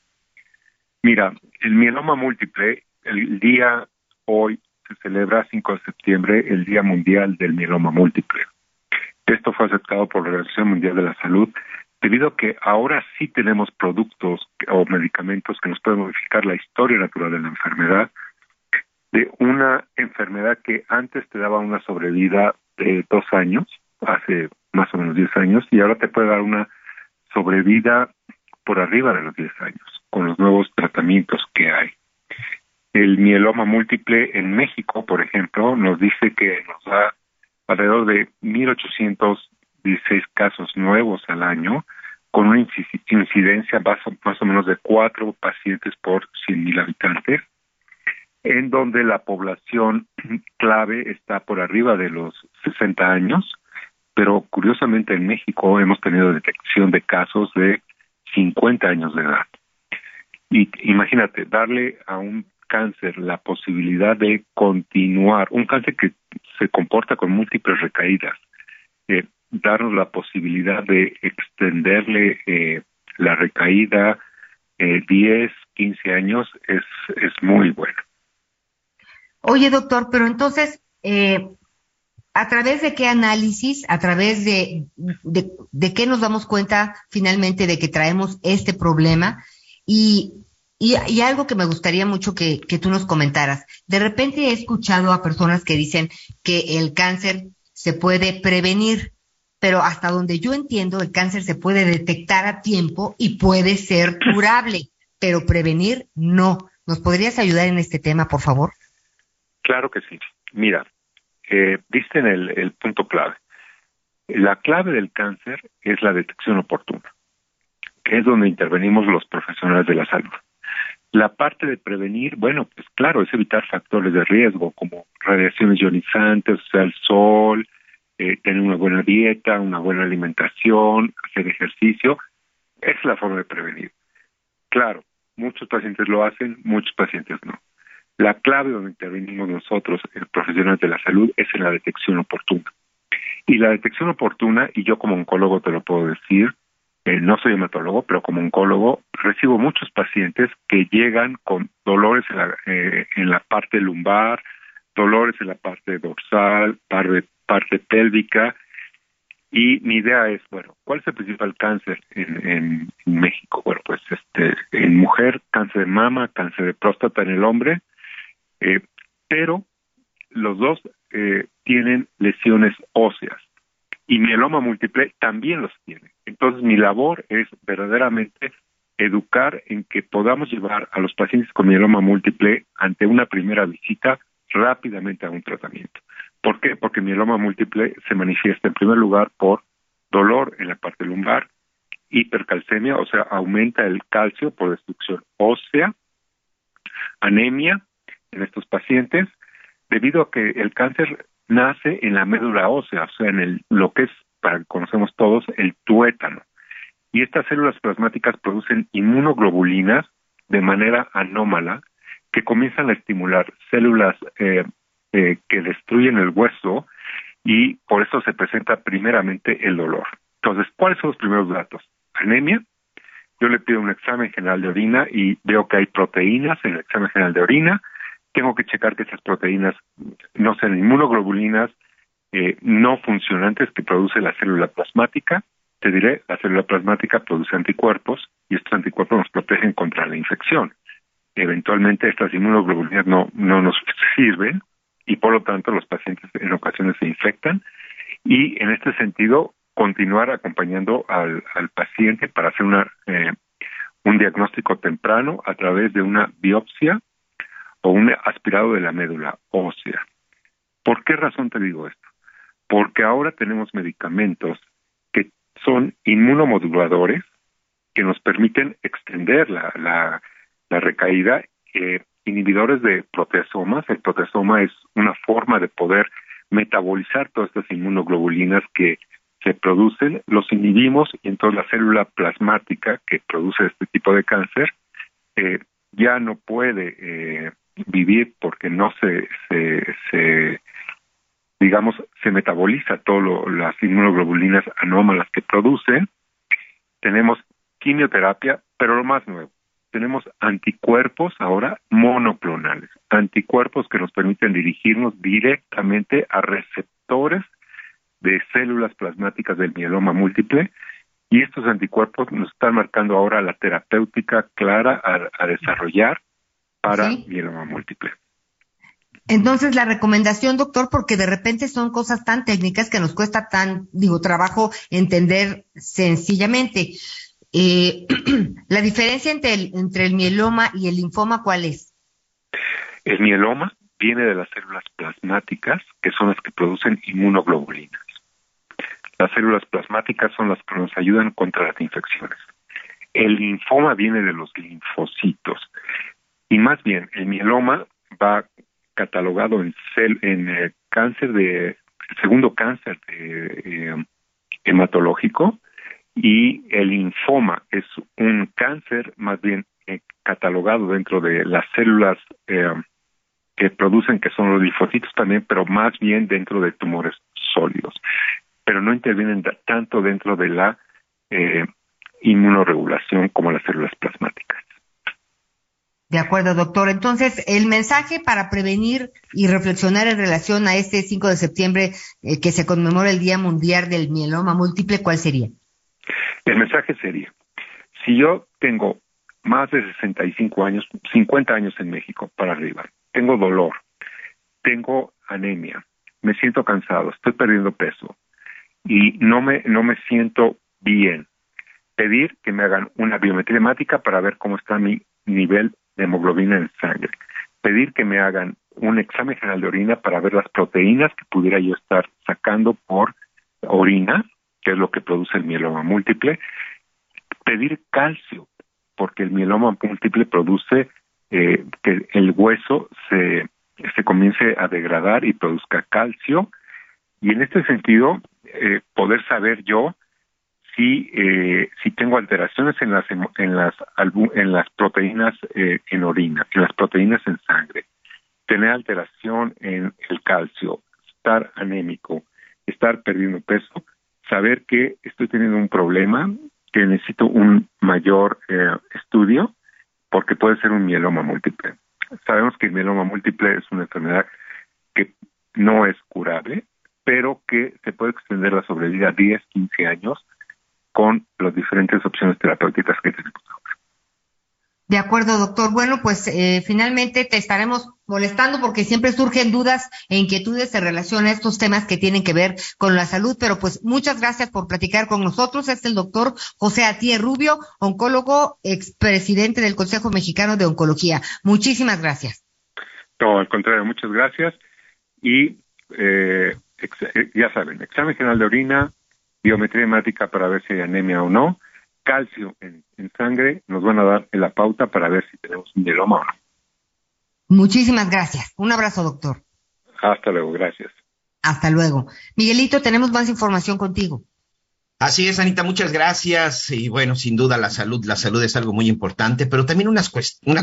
Mira, el mieloma múltiple, el día hoy se celebra 5 de septiembre, el Día Mundial del Mieloma Múltiple. Esto fue aceptado por la Organización Mundial de la Salud debido a que ahora sí tenemos productos o medicamentos que nos pueden modificar la historia natural de la enfermedad, de una enfermedad que antes te daba una sobrevida de dos años, hace más o menos 10 años, y ahora te puede dar una sobrevida por arriba de los 10 años, con los nuevos tratamientos que hay. El mieloma múltiple en México, por ejemplo, nos dice que nos da alrededor de 1.816 casos nuevos al año, con una inci- incidencia más o menos de cuatro pacientes por 100.000 habitantes, en donde la población clave está por arriba de los 60 años, pero curiosamente en México hemos tenido detección de casos de 50 años de edad. Y imagínate, darle a un cáncer la posibilidad de continuar, un cáncer que se comporta con múltiples recaídas, eh, darnos la posibilidad de extenderle eh, la recaída eh, 10, 15 años es, es muy bueno. Oye, doctor, pero entonces, eh, ¿A través de qué análisis, a través de, de, qué nos damos cuenta finalmente de que traemos este problema? Y, algo que me gustaría mucho que, tú nos comentaras. De repente he escuchado a personas que dicen que el cáncer se puede prevenir, pero hasta donde yo entiendo, el cáncer se puede detectar a tiempo y puede ser curable, pero prevenir no. ¿Nos podrías ayudar en este tema, por favor? Claro que sí. Mira, eh, en el, punto clave. La clave del cáncer es la detección oportuna, es donde intervenimos los profesionales de la salud. La parte de prevenir, bueno, pues claro, es evitar factores de riesgo como radiaciones ionizantes, o sea, el sol, eh, tener una buena dieta, una buena alimentación, hacer ejercicio. Es la forma de prevenir. Claro, muchos pacientes lo hacen, muchos pacientes no. La clave donde intervenimos nosotros, el profesionales de la salud, es en la detección oportuna. Y la detección oportuna, y yo como oncólogo te lo puedo decir, no soy hematólogo, pero como oncólogo recibo muchos pacientes que llegan con dolores en la, eh, en la parte lumbar, dolores en la parte dorsal, parte, parte pélvica, y mi idea es, bueno, ¿cuál es el principal cáncer en, en, México? Bueno, pues este, en mujer, cáncer de mama, cáncer de próstata en el hombre, eh, pero los dos eh, tienen lesiones óseas y mieloma múltiple también los tiene. Entonces mi labor es verdaderamente educar en que podamos llevar a los pacientes con mieloma múltiple ante una primera visita rápidamente a un tratamiento. ¿Por qué? Porque mieloma múltiple se manifiesta en primer lugar por dolor en la parte lumbar, hipercalcemia, o sea, aumenta el calcio por destrucción ósea, anemia en estos pacientes debido a que el cáncer nace en la médula ósea, o sea, en el, lo que es, para que conocemos todos, el tuétano. Y estas células plasmáticas producen inmunoglobulinas de manera anómala que comienzan a estimular células eh, eh, que destruyen el hueso y por eso se presenta primeramente el dolor. Entonces, ¿cuáles son los primeros datos? Anemia. Yo le pido un examen general de orina y veo que hay proteínas en el examen general de orina tengo que checar que esas proteínas no sean inmunoglobulinas eh, no funcionantes que produce la célula plasmática. Te diré, la célula plasmática produce anticuerpos y estos anticuerpos nos protegen contra la infección. Eventualmente estas inmunoglobulinas no, no nos sirven y por lo tanto los pacientes en ocasiones se infectan y en este sentido continuar acompañando al, paciente para hacer una, eh, un diagnóstico temprano a través de una biopsia o un aspirado de la médula ósea. ¿Por qué razón te digo esto? Porque ahora tenemos medicamentos que son inmunomoduladores que nos permiten extender la, la, recaída, eh, inhibidores de proteasomas. El proteasoma es una forma de poder metabolizar todas estas inmunoglobulinas que se producen, los inhibimos y entonces la célula plasmática que produce este tipo de cáncer eh, ya no puede eh, vivir porque no se, se, se digamos, se metaboliza todo las inmunoglobulinas anómalas que produce. Tenemos quimioterapia, pero lo más nuevo, tenemos anticuerpos ahora monoclonales, anticuerpos que nos permiten dirigirnos directamente a receptores de células plasmáticas del mieloma múltiple y estos anticuerpos nos están marcando ahora la terapéutica clara a desarrollar para mieloma múltiple. Entonces, la recomendación, doctor, porque de repente son cosas tan técnicas que nos cuesta tan, digo, trabajo entender sencillamente. Eh, la diferencia entre el, entre el mieloma y el linfoma, ¿cuál es? El mieloma viene de las células plasmáticas, que son las que producen inmunoglobulinas. Las células plasmáticas son las que nos ayudan contra las infecciones. El linfoma viene de los linfocitos. Y más bien, el mieloma va catalogado en, en eh, cáncer de, segundo cáncer de, eh, hematológico y el linfoma es un cáncer más bien eh, catalogado dentro de las células que producen, que son los linfocitos también, pero más bien dentro de tumores sólidos, pero no intervienen tanto dentro de la inmunoregulación como las células plasmáticas. De acuerdo, doctor. Entonces, el mensaje para prevenir y reflexionar en relación a este 5 de septiembre eh, que se conmemora el Día Mundial del Mieloma Múltiple, ¿cuál sería? El mensaje sería, si yo tengo más de 65 años, 50 años en México para arriba, tengo dolor, tengo anemia, me siento cansado, estoy perdiendo peso y no me, no me siento bien, pedir que me hagan una biometría para ver cómo está mi nivel hemoglobina en sangre. Pedir que me hagan un examen general de orina para ver las proteínas que pudiera yo estar sacando por orina, que es lo que produce el mieloma múltiple. Pedir calcio, porque el mieloma múltiple produce eh, que el hueso se, se comience a degradar y produzca calcio. Y en este sentido, eh, poder saber yo si, eh, si tengo alteraciones en las, en las, en las proteínas eh, en orina, en las proteínas en sangre, tener alteración en el calcio, estar anémico, estar perdiendo peso, saber que estoy teniendo un problema, que necesito un mayor eh, estudio, porque puede ser un mieloma múltiple. Sabemos que el mieloma múltiple es una enfermedad que no es curable, pero que se puede extender la sobrevida a 10, 15 años con las diferentes opciones terapéuticas que tenemos ahora. De acuerdo, doctor. Bueno, pues eh, finalmente te estaremos molestando porque siempre surgen dudas e inquietudes en relación a estos temas que tienen que ver con la salud, pero pues muchas gracias por platicar con nosotros. Es el doctor José Atié Rubio, oncólogo, expresidente del Consejo Mexicano de Oncología. Muchísimas gracias. No, al contrario, muchas gracias. Y eh ya saben, examen general de orina, biometría hemática para ver si hay anemia o no, calcio en, sangre, nos van a dar la pauta para ver si tenemos un mieloma o no. Muchísimas gracias. Un abrazo, doctor. Hasta luego, gracias. Hasta luego. Miguelito, tenemos más información contigo. Así es, Anita, muchas gracias. Y bueno, sin duda la salud, la salud es algo muy importante, pero también una,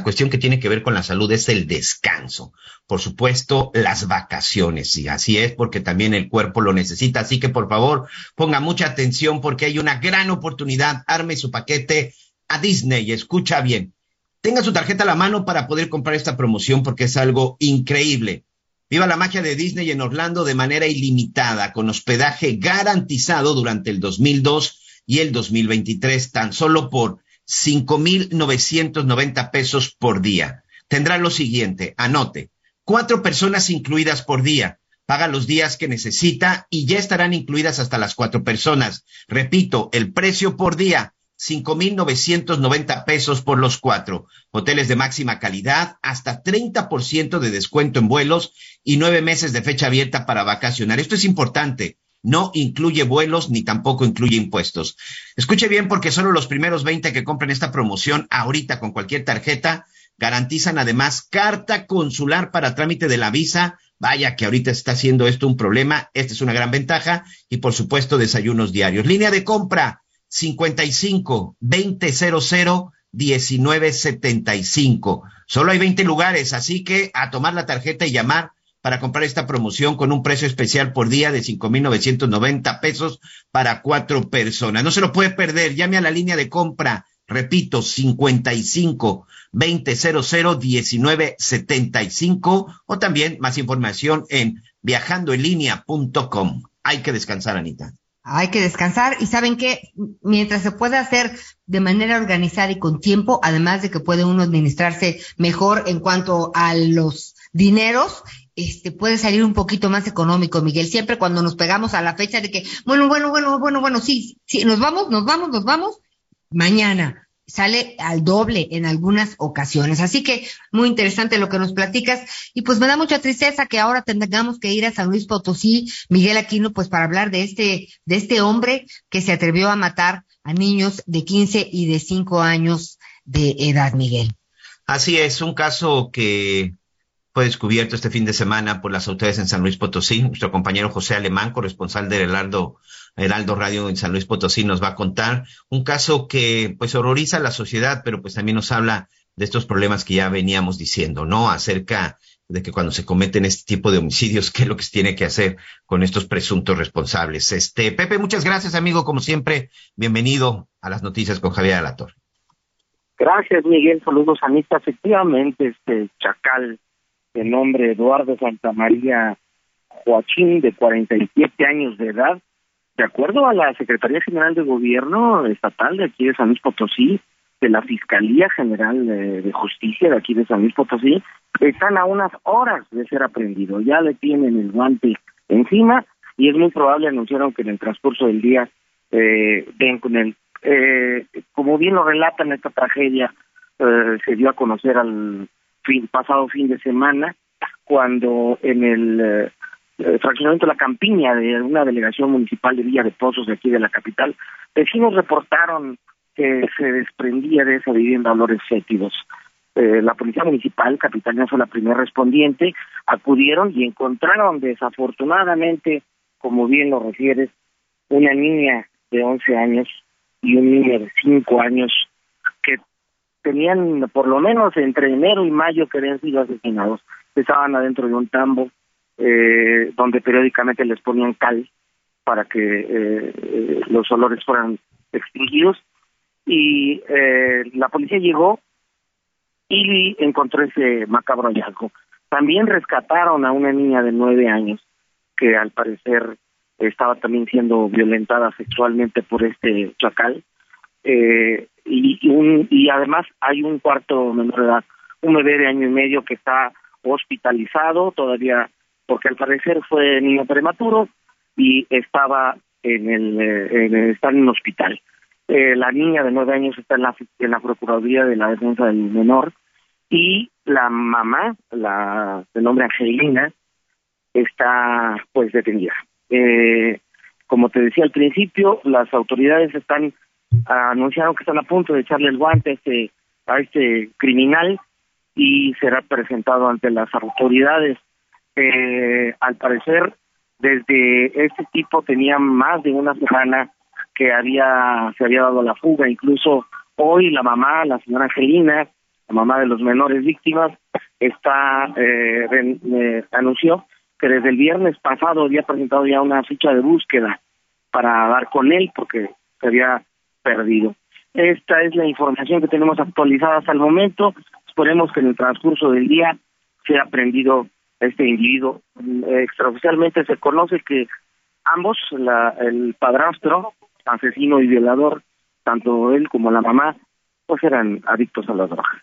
cuestión que tiene que ver con la salud es el descanso. Por supuesto, las vacaciones. Y así es, porque también el cuerpo lo necesita. Así que por favor, ponga mucha atención porque hay una gran oportunidad. Arme su paquete a Disney. Escucha bien. Tenga su tarjeta a la mano para poder comprar esta promoción porque es algo increíble. Viva la magia de Disney en Orlando de manera ilimitada, con hospedaje garantizado durante el 2002 y el 2023, tan solo por 5,990 pesos por día. Tendrá lo siguiente, anote, cuatro personas incluidas por día. Paga los días que necesita y ya estarán incluidas hasta las cuatro personas. Repito, el precio por día, 5,990 pesos por los cuatro. Hoteles de máxima calidad, hasta 30% de descuento en vuelos y nueve meses de fecha abierta para vacacionar. Esto es importante. No incluye vuelos ni tampoco incluye impuestos. Escuche bien porque solo los primeros 20 que compren esta promoción ahorita con cualquier tarjeta garantizan además carta consular para trámite de la visa. Vaya que ahorita está haciendo esto un problema. Esta es una gran ventaja. Y por supuesto, desayunos diarios. Línea de compra 55 2000 1975. Solo hay 20 lugares, así que a tomar la tarjeta y llamar para comprar esta promoción con un precio especial por día de 5,990 pesos para cuatro personas. No se lo puede perder. Llame a la línea de compra. Repito, 55 2000 1975 o también más información en viajandoenlinea.com. Hay que descansar, Anita. Hay que descansar y saben que mientras se puede hacer de manera organizada y con tiempo, además de que puede uno administrarse mejor en cuanto a los dineros, este puede salir un poquito más económico, Miguel. Siempre cuando nos pegamos a la fecha de que, bueno, bueno, bueno, bueno, bueno, sí, sí, nos vamos, nos vamos, nos vamos, mañana sale al doble en algunas ocasiones. Así que muy interesante lo que nos platicas y pues me da mucha tristeza que ahora tengamos que ir a San Luis Potosí, Miguel Aquino, pues para hablar de este de este hombre que se atrevió a matar a niños de 15 y de 5 años de edad, Miguel. Así es, un caso que fue descubierto este fin de semana por las autoridades en San Luis Potosí. Nuestro compañero José Alemán, corresponsal de Heraldo Heraldo Radio en San Luis Potosí nos va a contar un caso que pues horroriza a la sociedad, pero pues también nos habla de estos problemas que ya veníamos diciendo, ¿no? Acerca de que cuando se cometen este tipo de homicidios, qué es lo que se tiene que hacer con estos presuntos responsables. Este, Pepe, muchas gracias, amigo, como siempre. Bienvenido a las noticias con Javier Alator. Gracias, Miguel. Saludos, Anita. Efectivamente, este chacal de nombre Eduardo Santamaría Joaquín, de 47 años de edad, de acuerdo a la Secretaría General de Gobierno Estatal de aquí de San Luis Potosí, de la Fiscalía General de, Justicia de aquí de San Luis Potosí, están a unas horas de ser aprendido. Ya le tienen el guante encima y es muy probable, anunciaron que en el transcurso del día eh, ven con el, eh, como bien lo relatan esta tragedia, eh, se dio a conocer al fin, pasado fin de semana, cuando en el eh, fraccionamiento de la campiña de una delegación municipal de Villa de Pozos de aquí de la capital, vecinos reportaron que se desprendía de esa vivienda olores fétidos. Eh, la policía municipal, Capitania fue la primera respondiente, acudieron y encontraron desafortunadamente, como bien lo refieres, una niña de 11 años y un niño de 5 años que tenían por lo menos entre enero y mayo que habían sido asesinados. Estaban adentro de un tambo eh, donde periódicamente les ponían cal para que eh, eh, los olores fueran extinguidos y eh, la policía llegó y encontró ese macabro hallazgo. También rescataron a una niña de nueve años que al parecer estaba también siendo violentada sexualmente por este chacal eh, y, un, y además hay un cuarto menor de edad, un bebé de año y medio que está hospitalizado todavía porque al parecer fue niño prematuro y estaba en el, eh, en, está en un hospital. Eh, la niña de nueve años está en la, en la Procuraduría de la Defensa del Menor y la mamá, la de nombre Angelina, está pues detenida. Eh, como te decía al principio, las autoridades están anunciaron que están a punto de echarle el guante a este, a este criminal y será presentado ante las autoridades. Eh, al parecer, desde este tipo tenía más de una semana que había se había dado la fuga. Incluso hoy la mamá, la señora Angelina, la mamá de los menores víctimas, está eh, eh, anunció que desde el viernes pasado había presentado ya una ficha de búsqueda para dar con él porque se había perdido. Esta es la información que tenemos actualizada hasta el momento. Esperemos que en el transcurso del día sea aprendido este individuo. extraoficialmente se conoce que ambos, la, el padrastro, asesino y violador, tanto él como la mamá, pues eran adictos a las drogas.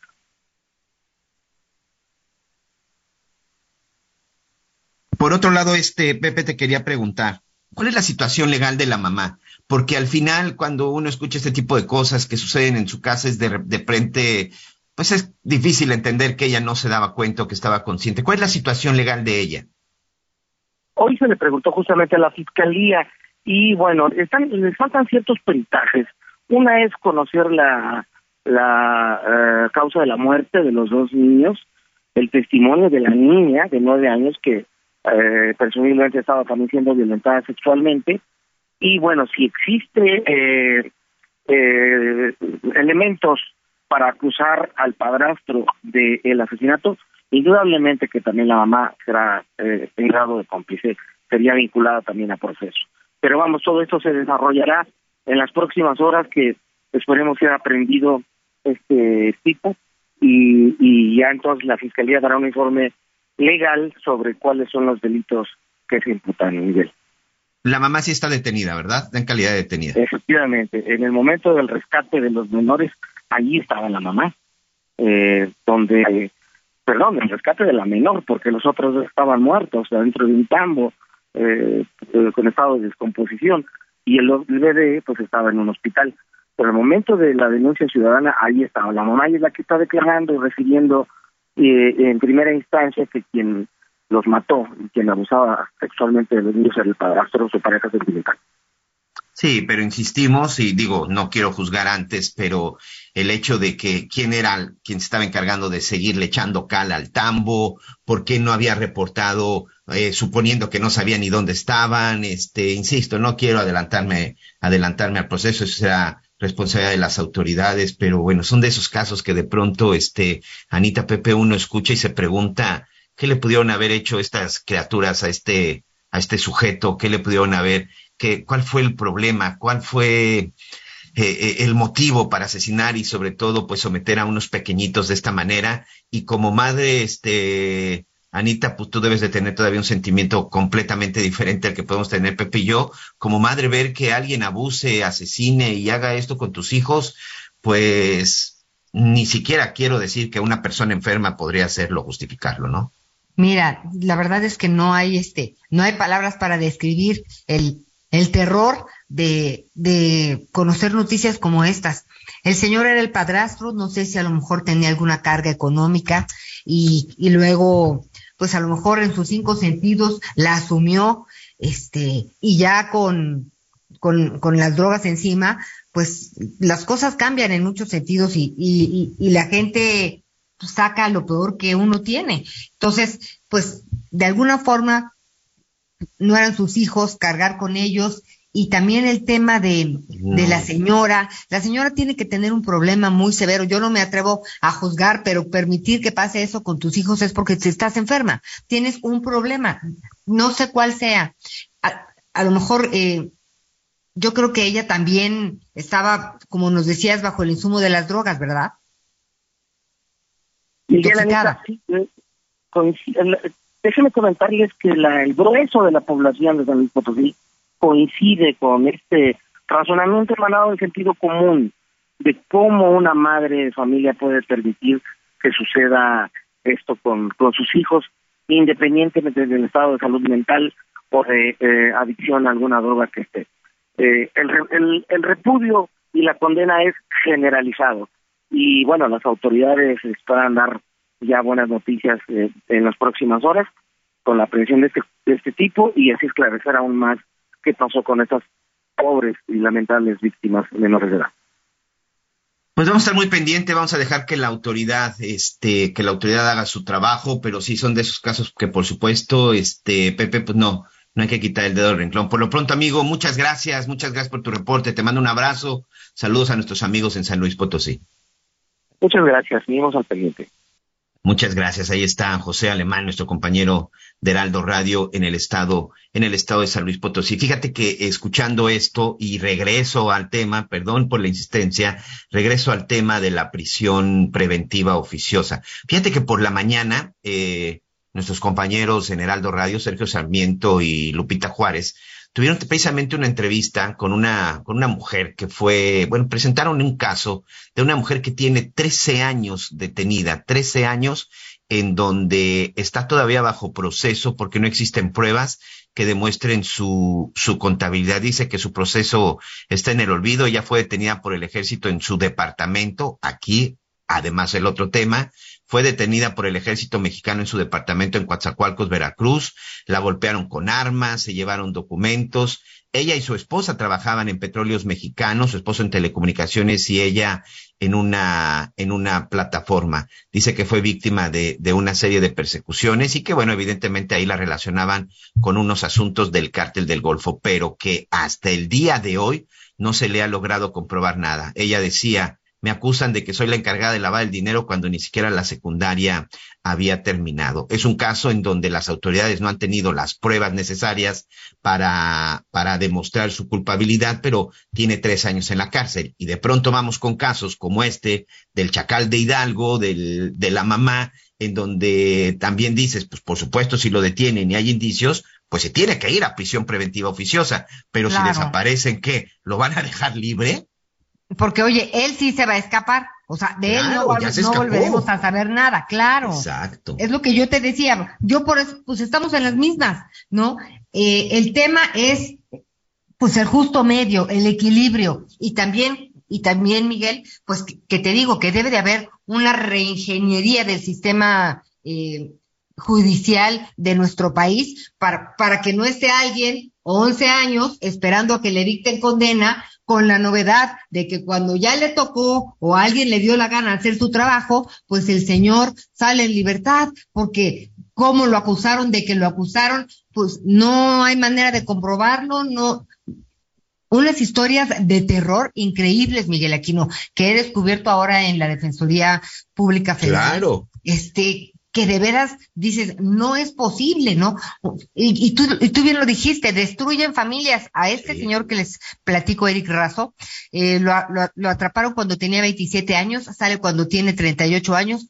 Por otro lado, este Pepe te quería preguntar, ¿cuál es la situación legal de la mamá? Porque al final, cuando uno escucha este tipo de cosas que suceden en su casa, es de, de frente, pues es difícil entender que ella no se daba cuenta o que estaba consciente. ¿Cuál es la situación legal de ella? Hoy se le preguntó justamente a la fiscalía y bueno, están, les faltan ciertos peritajes. Una es conocer la, la eh, causa de la muerte de los dos niños, el testimonio de la niña de nueve años que eh, presumiblemente estaba también siendo violentada sexualmente y bueno, si existe eh, eh, elementos para acusar al padrastro del asesinato, indudablemente que también la mamá será eh, en grado de cómplice, sería vinculada también a proceso. Pero vamos, todo esto se desarrollará en las próximas horas que esperemos que haya aprendido este tipo y, y ya entonces la Fiscalía dará un informe legal sobre cuáles son los delitos que se imputan nivel. La mamá sí está detenida, ¿verdad? En calidad de detenida. Efectivamente, en el momento del rescate de los menores allí estaba la mamá, eh, donde, perdón, el rescate de la menor, porque los otros estaban muertos dentro de un tambo eh, eh, con estado de descomposición y el bebé pues estaba en un hospital. Por el momento de la denuncia ciudadana, ahí estaba la mamá y es la que está declarando, recibiendo eh, en primera instancia que quien los mató y quien abusaba sexualmente de los niños era el padrastro o su pareja sentimental. Sí, pero insistimos y digo, no quiero juzgar antes, pero el hecho de que quién era quien se estaba encargando de seguirle echando cal al tambo, por qué no había reportado, eh, suponiendo que no sabía ni dónde estaban, este, insisto, no quiero adelantarme, adelantarme al proceso, eso será responsabilidad de las autoridades, pero bueno, son de esos casos que de pronto, este, Anita Pepe uno escucha y se pregunta, ¿qué le pudieron haber hecho estas criaturas a este, a este sujeto? ¿Qué le pudieron haber ¿Cuál fue el problema? ¿Cuál fue eh, el motivo para asesinar y sobre todo pues someter a unos pequeñitos de esta manera y como madre este Anita, pues tú debes de tener todavía un sentimiento completamente diferente al que podemos tener Pepe y yo. Como madre, ver que alguien abuse, asesine y haga esto con tus hijos, pues ni siquiera quiero decir que una persona enferma podría hacerlo, justificarlo, ¿no? Mira, la verdad es que no hay este, no hay palabras para describir el, el terror de, de conocer noticias como estas. El señor era el padrastro, no sé si a lo mejor tenía alguna carga económica y, y luego pues a lo mejor en sus cinco sentidos la asumió, este, y ya con, con, con las drogas encima, pues las cosas cambian en muchos sentidos y, y, y la gente saca lo peor que uno tiene. Entonces, pues de alguna forma no eran sus hijos, cargar con ellos y también el tema de, de, la señora. La señora tiene que tener un problema muy severo. Yo no me atrevo a juzgar, pero permitir que pase eso con tus hijos es porque estás enferma. Tienes un problema. No sé cuál sea. A, a lo mejor eh, yo creo que ella también estaba, como nos decías, bajo el insumo de las drogas, ¿verdad? Miguel, Anita, sí, déjeme comentarles que la, el grueso de la población de San Luis Potosí coincide con este razonamiento emanado en sentido común de cómo una madre de familia puede permitir que suceda esto con, sus hijos, independientemente del estado de salud mental o de eh, adicción a alguna droga que esté. Eh, el, el repudio y la condena es generalizado. Y bueno, las autoridades esperan dar ya buenas noticias eh, en las próximas horas con la aprehensión de este, de este tipo y así esclarecer aún más qué pasó con estas pobres y lamentables víctimas menores de edad. Pues vamos a estar muy pendientes, vamos a dejar que la autoridad, este, que la autoridad haga su trabajo, pero sí son de esos casos que por supuesto, este, Pepe, pues no, no hay que quitar el dedo del renglón. Por lo pronto, amigo, muchas gracias, muchas gracias por tu reporte, te mando un abrazo, saludos a nuestros amigos en San Luis Potosí. Muchas gracias, seguimos al pendiente. Muchas gracias. Ahí está José Alemán, nuestro compañero de Heraldo Radio en el estado, en el estado de San Luis Potosí. Fíjate que escuchando esto y regreso al tema, perdón por la insistencia, regreso al tema de la prisión preventiva oficiosa. Fíjate que por la mañana, eh, nuestros compañeros en Heraldo Radio, Sergio Sarmiento y Lupita Juárez, tuvieron precisamente una entrevista con una, con una mujer que fue, bueno, presentaron un caso de una mujer que tiene 13 años detenida, 13 años en donde está todavía bajo proceso porque no existen pruebas que demuestren su, su contabilidad. Dice que su proceso está en el olvido. Ella fue detenida por el ejército en su departamento. Aquí, además, el otro tema, fue detenida por el ejército mexicano en su departamento en Coatzacoalcos, Veracruz. La golpearon con armas, se llevaron documentos. Ella y su esposa trabajaban en petróleos mexicanos, su esposo en telecomunicaciones y ella en una, en una plataforma. Dice que fue víctima de, de una serie de persecuciones y que, bueno, evidentemente ahí la relacionaban con unos asuntos del cártel del Golfo, pero que hasta el día de hoy no se le ha logrado comprobar nada. Ella decía, me acusan de que soy la encargada de lavar el dinero cuando ni siquiera la secundaria había terminado. Es un caso en donde las autoridades no han tenido las pruebas necesarias para, para demostrar su culpabilidad, pero tiene tres años en la cárcel. Y de pronto vamos con casos como este del chacal de Hidalgo, del, de la mamá, en donde también dices, pues por supuesto, si lo detienen y hay indicios, pues se tiene que ir a prisión preventiva oficiosa, pero si desaparecen, ¿qué? ¿Lo van a dejar libre? Porque, oye, él sí se va a escapar. O sea, de él no, no volveremos a saber nada, claro. Exacto. Es lo que yo te decía. Yo por eso, pues estamos en las mismas, ¿no? Eh, el tema es, pues el justo medio, el equilibrio. Y también, y también, Miguel, pues que, te digo que debe de haber una reingeniería del sistema eh, judicial de nuestro país para, para que no esté alguien 11 años esperando a que le dicten condena con la novedad de que cuando ya le tocó o alguien le dio la gana hacer su trabajo, pues el señor sale en libertad, porque como lo acusaron de que lo acusaron, pues no hay manera de comprobarlo, no. Unas historias de terror increíbles, Miguel Aquino, que he descubierto ahora en la Defensoría Pública Federal. Claro. Este, que de veras dices, no es posible, ¿no? Y, y, tú, y tú bien lo dijiste, destruyen familias. A este señor que les platico, Eric Razo, eh, lo, lo, lo atraparon cuando tenía 27 años, sale cuando tiene 38 años,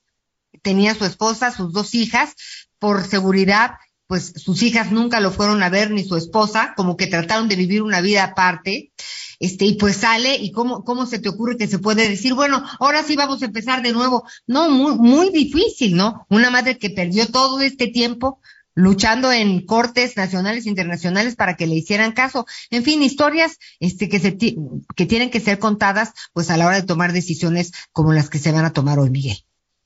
tenía su esposa, sus dos hijas, por seguridad pues sus hijas nunca lo fueron a ver ni su esposa, como que trataron de vivir una vida aparte, este, y pues sale, y cómo, cómo se te ocurre que se puede decir, bueno, ahora sí vamos a empezar de nuevo. No, muy, muy difícil, ¿no? Una madre que perdió todo este tiempo luchando en cortes nacionales e internacionales para que le hicieran caso. En fin, historias este, que, se que tienen que ser contadas pues a la hora de tomar decisiones como las que se van a tomar hoy, Miguel.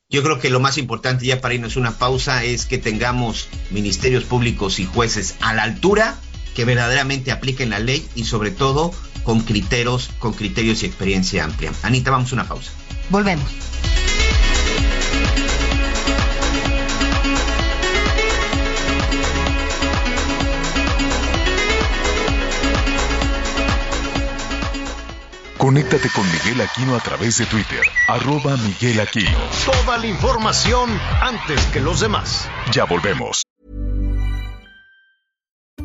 Yo creo que lo más importante ya para irnos una pausa es que tengamos ministerios públicos y jueces a la altura que verdaderamente apliquen la ley y sobre todo con criterios, con criterios y experiencia amplia. Anita, vamos a una pausa. Volvemos. Conéctate con Miguel Aquino a través de Twitter, arroba Miguel Aquino. Toda la información antes que los demás. Ya volvemos.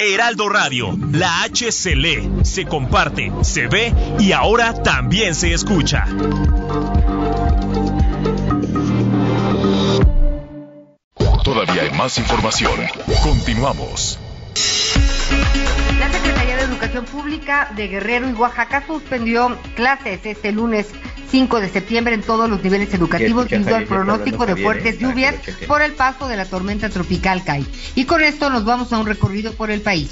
Heraldo Radio, la H se lee, se comparte, se ve y ahora también se escucha. Todavía hay más información. Continuamos. La Secretaría de Educación Pública de Guerrero y Oaxaca suspendió clases este lunes 5 de septiembre en todos los niveles educativos debido al pronóstico de fuertes lluvias por el paso de la tormenta tropical Kai. Y con esto nos vamos a un recorrido por el país.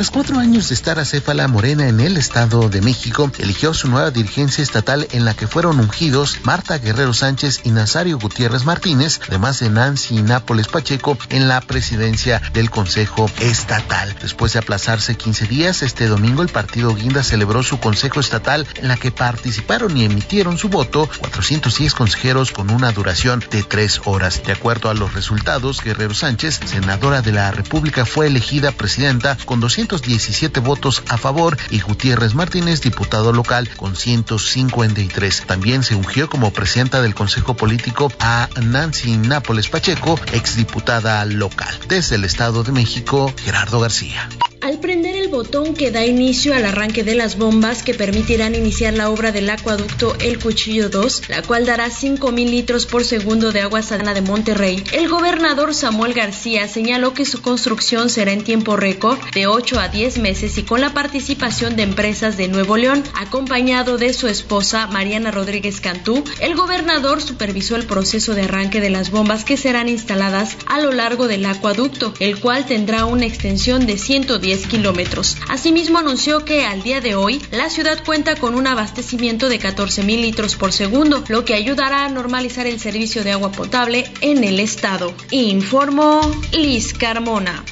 Tras cuatro años de estar acéfala Morena en el Estado de México, eligió su nueva dirigencia estatal en la que fueron ungidos Marta Guerrero Sánchez y Nazario Gutiérrez Martínez, además de Nancy Nápoles Pacheco en la presidencia del Consejo Estatal. Después de aplazarse 15 días, este domingo el partido Guinda celebró su Consejo Estatal en la que participaron y emitieron su voto 410 consejeros con una duración de tres horas. De acuerdo a los resultados, Guerrero Sánchez, senadora de la República, fue elegida presidenta con 200 117 votos a favor y Gutiérrez Martínez, diputado local, con 153. También se ungió como presidenta del Consejo Político a Nancy Nápoles Pacheco, exdiputada local. Desde el Estado de México, Gerardo García. Al prender el botón que da inicio al arranque de las bombas que permitirán iniciar la obra del acueducto El Cuchillo 2, la cual dará 5 mil litros por segundo de agua salada de Monterrey, el gobernador Samuel García señaló que su construcción será en tiempo récord de 8 a 10 meses y con la participación de empresas de Nuevo León, acompañado de su esposa Mariana Rodríguez Cantú. El gobernador supervisó el proceso de arranque de las bombas que serán instaladas a lo largo del acueducto, el cual tendrá una extensión de 110 kilómetros. Asimismo anunció que al día de hoy la ciudad cuenta con un abastecimiento de 14 mil litros por segundo, lo que ayudará a normalizar el servicio de agua potable en el estado. Informó Liz Carmona.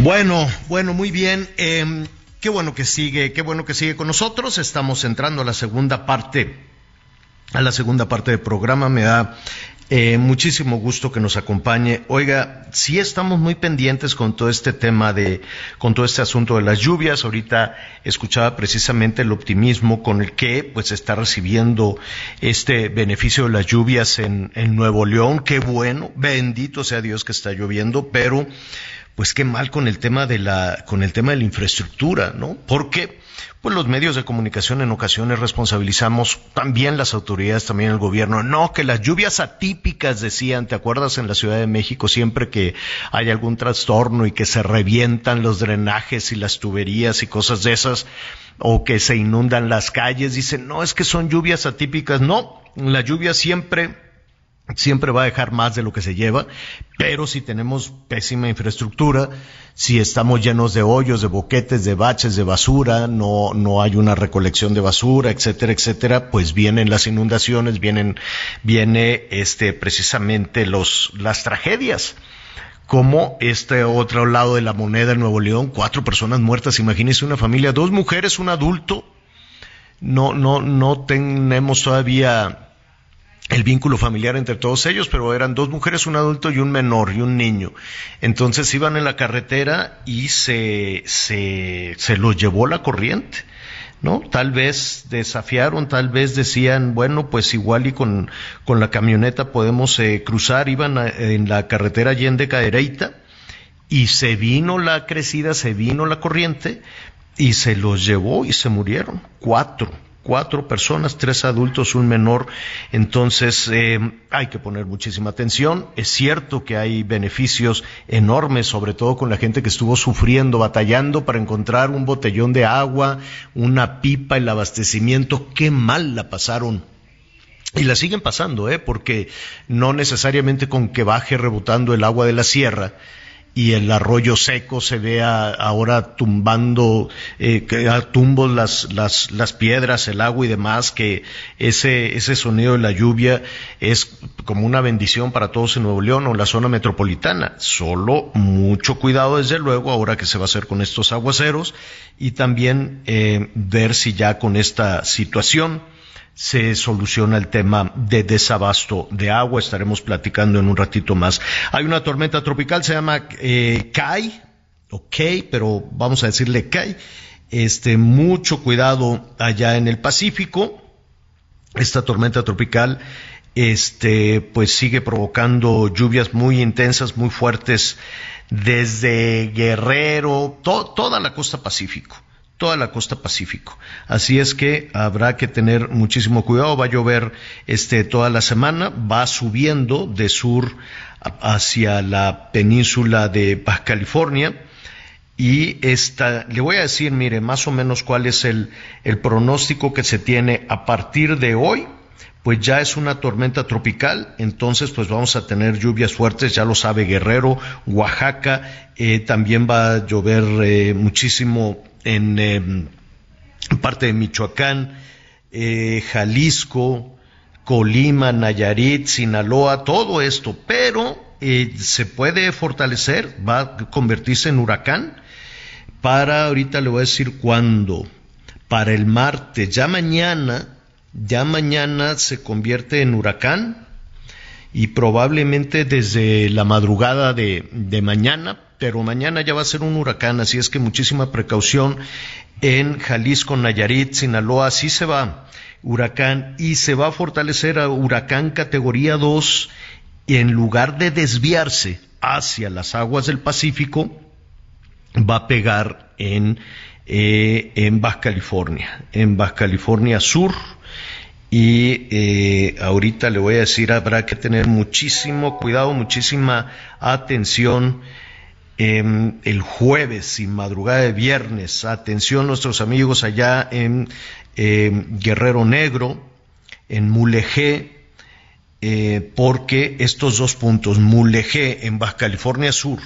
Bueno, bueno, muy bien. Eh, qué bueno que sigue, qué bueno que sigue con nosotros. Estamos entrando a la segunda parte, a la segunda parte del programa. Me da eh, muchísimo gusto que nos acompañe. Oiga, sí estamos muy pendientes con todo este tema de, con todo este asunto de las lluvias. Ahorita escuchaba precisamente el optimismo con el que pues está recibiendo este beneficio de las lluvias en, en Nuevo León. Qué bueno, bendito sea Dios que está lloviendo, pero pues qué mal con el tema de la, con el tema de la infraestructura, ¿no? Porque, pues los medios de comunicación en ocasiones responsabilizamos también las autoridades, también el gobierno. No, que las lluvias atípicas decían, ¿te acuerdas en la Ciudad de México siempre que hay algún trastorno y que se revientan los drenajes y las tuberías y cosas de esas? o que se inundan las calles, dicen, no, es que son lluvias atípicas. No, la lluvia siempre siempre va a dejar más de lo que se lleva, pero si tenemos pésima infraestructura, si estamos llenos de hoyos, de boquetes, de baches, de basura, no, no hay una recolección de basura, etcétera, etcétera, pues vienen las inundaciones, vienen, viene este, precisamente los, las tragedias. Como este otro lado de la moneda en Nuevo León, cuatro personas muertas, imagínense una familia, dos mujeres, un adulto, no, no, no tenemos todavía el vínculo familiar entre todos ellos, pero eran dos mujeres, un adulto y un menor y un niño. Entonces iban en la carretera y se, se, se los llevó la corriente. ¿No? Tal vez desafiaron, tal vez decían, bueno, pues igual y con, con la camioneta podemos eh, cruzar, iban en la carretera Allende Cadereyta y se vino la crecida, se vino la corriente y se los llevó y se murieron, cuatro cuatro personas, tres adultos, un menor. Entonces eh, hay que poner muchísima atención. Es cierto que hay beneficios enormes, sobre todo con la gente que estuvo sufriendo, batallando para encontrar un botellón de agua, una pipa, el abastecimiento. Qué mal la pasaron. Y la siguen pasando, ¿eh? porque no necesariamente con que baje rebotando el agua de la sierra, y el arroyo seco se vea ahora tumbando eh, a tumbos las, las, las, piedras, el agua y demás, que ese, ese sonido de la lluvia es como una bendición para todos en Nuevo León o la zona metropolitana. Solo mucho cuidado desde luego ahora que se va a hacer con estos aguaceros y también eh, ver si ya con esta situación se soluciona el tema de desabasto de agua. Estaremos platicando en un ratito más. Hay una tormenta tropical, se llama eh, Kai, ok, pero vamos a decirle Kai. Este, mucho cuidado allá en el Pacífico. Esta tormenta tropical, este, pues sigue provocando lluvias muy intensas, muy fuertes desde Guerrero, toda la costa Pacífico toda la costa Pacífico. Así es que habrá que tener muchísimo cuidado. Va a llover este toda la semana, va subiendo de sur hacia la península de Baja California. Y esta, le voy a decir, mire, más o menos cuál es el, el pronóstico que se tiene a partir de hoy pues ya es una tormenta tropical, entonces pues vamos a tener lluvias fuertes, ya lo sabe Guerrero, Oaxaca, eh, también va a llover eh, muchísimo en em, parte de Michoacán, eh, Jalisco, Colima, Nayarit, Sinaloa, todo esto, pero eh, se puede fortalecer, va a convertirse en huracán. Para, ahorita le voy a decir cuándo, para el martes, ya mañana, ya mañana se convierte en huracán. Y probablemente desde la madrugada de, de mañana pero mañana ya va a ser un huracán, así es que muchísima precaución en Jalisco, Nayarit, Sinaloa, así se va huracán y se va a fortalecer a huracán categoría 2 y en lugar de desviarse hacia las aguas del Pacífico, va a pegar en, eh, en Baja California, en Baja California Sur. Y eh, ahorita le voy a decir, habrá que tener muchísimo cuidado, muchísima atención Em, el jueves y madrugada de viernes. Atención nuestros amigos allá en em, Guerrero Negro, en Mulegé, eh, porque estos dos puntos, Mulegé en Baja California Sur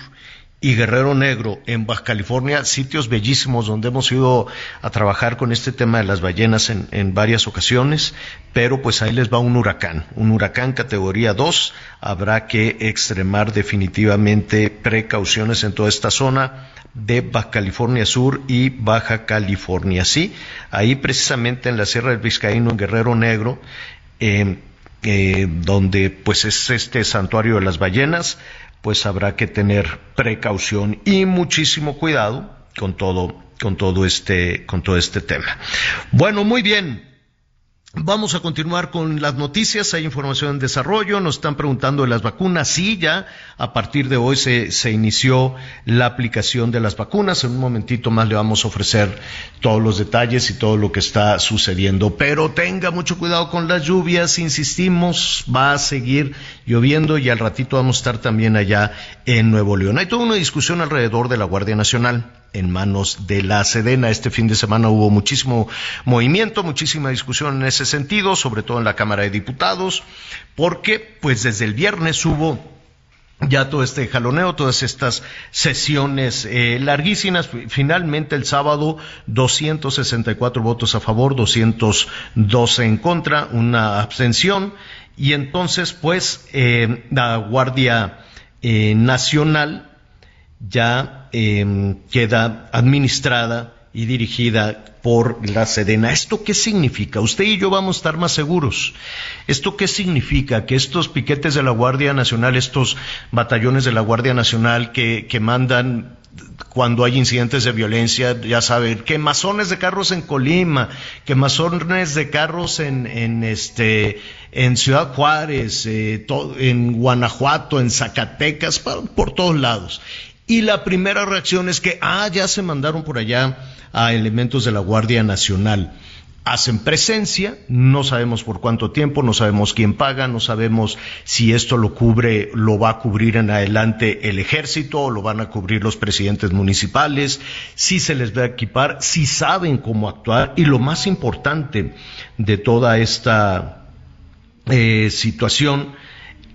y Guerrero Negro en Baja California, sitios bellísimos donde hemos ido a trabajar con este tema de las ballenas en, varias ocasiones, pero pues ahí les va un huracán, un huracán categoría 2, habrá que extremar definitivamente precauciones en toda esta zona de Baja California Sur y Baja California, sí, ahí precisamente en la Sierra del Vizcaíno, en Guerrero Negro, eh, eh, donde pues es este santuario de las ballenas, pues habrá que tener precaución y muchísimo cuidado con todo, con todo este, con todo este tema. Bueno, muy bien. Vamos a continuar con las noticias. Hay información en desarrollo. Nos están preguntando de las vacunas. Sí, ya a partir de hoy se, inició la aplicación de las vacunas. En un momentito más le vamos a ofrecer todos los detalles y todo lo que está sucediendo. Pero tenga mucho cuidado con las lluvias. Insistimos, va a seguir lloviendo y al ratito vamos a estar también allá en Nuevo León. Hay toda una discusión alrededor de la Guardia Nacional en manos de la Sedena. Este fin de semana hubo muchísimo movimiento, muchísima discusión en ese sentido, sobre todo en la Cámara de Diputados, porque pues desde el viernes hubo ya todo este jaloneo, todas estas sesiones eh, larguísimas. Finalmente el sábado 264 votos a favor, 212 en contra, una abstención. Y entonces pues eh, la Guardia eh, Nacional ya em, queda administrada y dirigida por la Sedena. ¿Esto qué significa? Usted y yo vamos a estar más seguros. ¿Esto qué significa? Que estos piquetes de la Guardia Nacional, estos batallones de la Guardia Nacional que mandan cuando hay incidentes de violencia, ya saben, quemazones de carros en Colima, quemazones de carros en, en este, en Ciudad Juárez, eh, en Guanajuato, en Zacatecas, por todos lados. Y la primera reacción es que, ah, ya se mandaron por allá a elementos de la Guardia Nacional. Hacen presencia, no sabemos por cuánto tiempo, no sabemos quién paga, no sabemos si esto lo cubre, lo va a cubrir en adelante el ejército o lo van a cubrir los presidentes municipales, si se les va a equipar, si saben cómo actuar y lo más importante de toda esta eh, situación,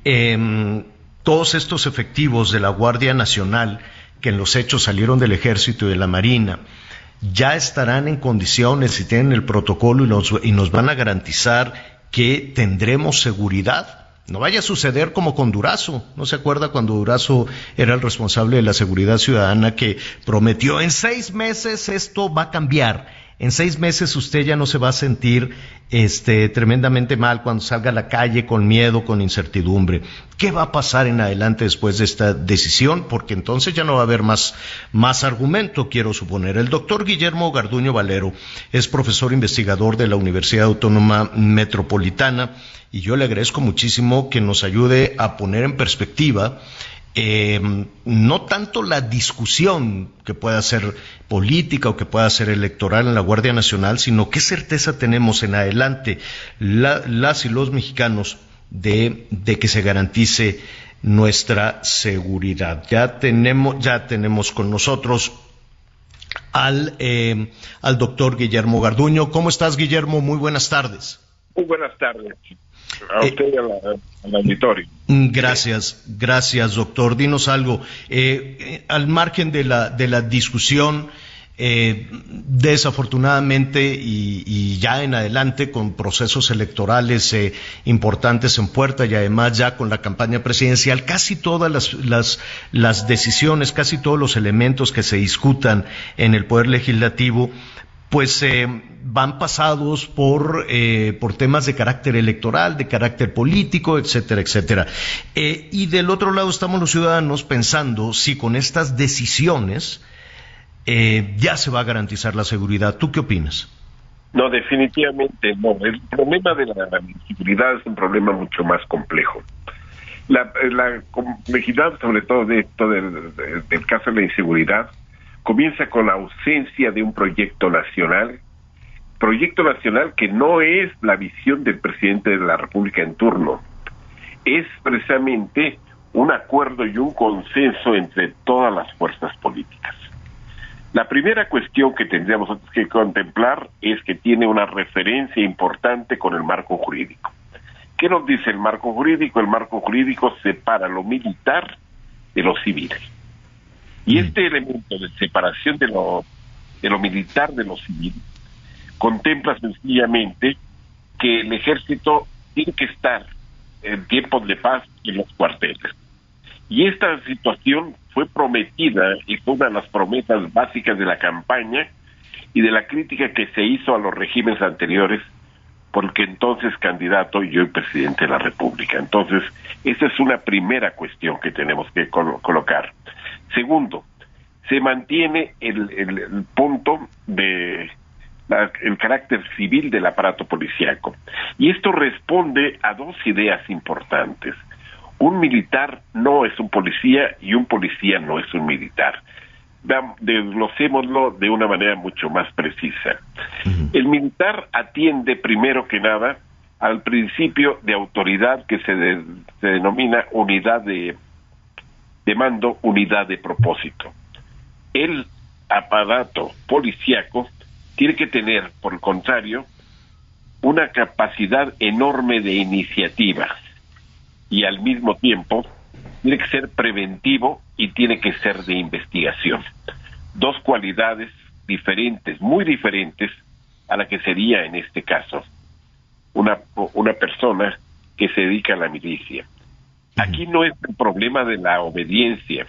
eh, todos estos efectivos de la Guardia Nacional, que en los hechos salieron del Ejército y de la Marina, ya estarán en condiciones y tienen el protocolo y nos, y nos van a garantizar que tendremos seguridad. No vaya a suceder como con Durazo. ¿No se acuerda cuando Durazo era el responsable de la seguridad ciudadana que prometió en seis meses esto va a cambiar? En seis meses usted ya no se va a sentir este, tremendamente mal cuando salga a la calle con miedo, con incertidumbre. ¿Qué va a pasar en adelante después de esta decisión? Porque entonces ya no va a haber más, más argumento, quiero suponer. El doctor Guillermo Garduño Valero es profesor investigador de la Universidad Autónoma Metropolitana y yo le agradezco muchísimo que nos ayude a poner en perspectiva eh, no tanto la discusión que pueda ser política o que pueda ser electoral en la Guardia Nacional, sino qué certeza tenemos en adelante las y los mexicanos de, que se garantice nuestra seguridad. Ya tenemos, ya tenemos con nosotros al, eh, al doctor Guillermo Garduño. ¿Cómo estás, Guillermo? Muy buenas tardes. Muy buenas tardes. A usted y al auditorio. Gracias, gracias, doctor. Dinos algo. Eh, eh, al margen de la, de la discusión, eh, desafortunadamente y, ya en adelante con procesos electorales importantes en puerta y además ya con la campaña presidencial, casi todas las, las, las decisiones, casi todos los elementos que se discutan en el Poder Legislativo pues eh, van pasados por, eh, por temas de carácter electoral, de carácter político, etcétera, etcétera. Eh, y del otro lado estamos los ciudadanos pensando si con estas decisiones ya se va a garantizar la seguridad. ¿Tú qué opinas? No, definitivamente no. El problema de la seguridad es un problema mucho más complejo. La, la complejidad, sobre todo de esto del caso de la inseguridad, comienza con la ausencia de un proyecto nacional, proyecto nacional que no es la visión del presidente de la República en turno, es precisamente un acuerdo y un consenso entre todas las fuerzas políticas. La primera cuestión que tendríamos que contemplar es que tiene una referencia importante con el marco jurídico. ¿Qué nos dice el marco jurídico? El marco jurídico separa lo militar de lo civil. Y este elemento de separación de lo, de lo militar de lo civil contempla sencillamente que el ejército tiene que estar en tiempos de paz en los cuarteles. Y esta situación fue prometida y fue una de las promesas básicas de la campaña y de la crítica que se hizo a los regímenes anteriores porque entonces candidato y hoy presidente de la República. Entonces, esa es una primera cuestión que tenemos que colocar. Segundo, se mantiene el, punto de el carácter civil del aparato policíaco. Y esto responde a dos ideas importantes. Un militar no es un policía y un policía no es un militar. Desglosémoslo de una manera mucho más precisa. El militar atiende primero que nada al principio de autoridad que se, se denomina unidad de, de mando, unidad de propósito. El aparato policíaco tiene que tener, por el contrario, una capacidad enorme de iniciativa y al mismo tiempo tiene que ser preventivo y tiene que ser de investigación. Dos cualidades diferentes, muy diferentes a la que sería en este caso una, una persona que se dedica a la milicia. Aquí no es el problema de la obediencia.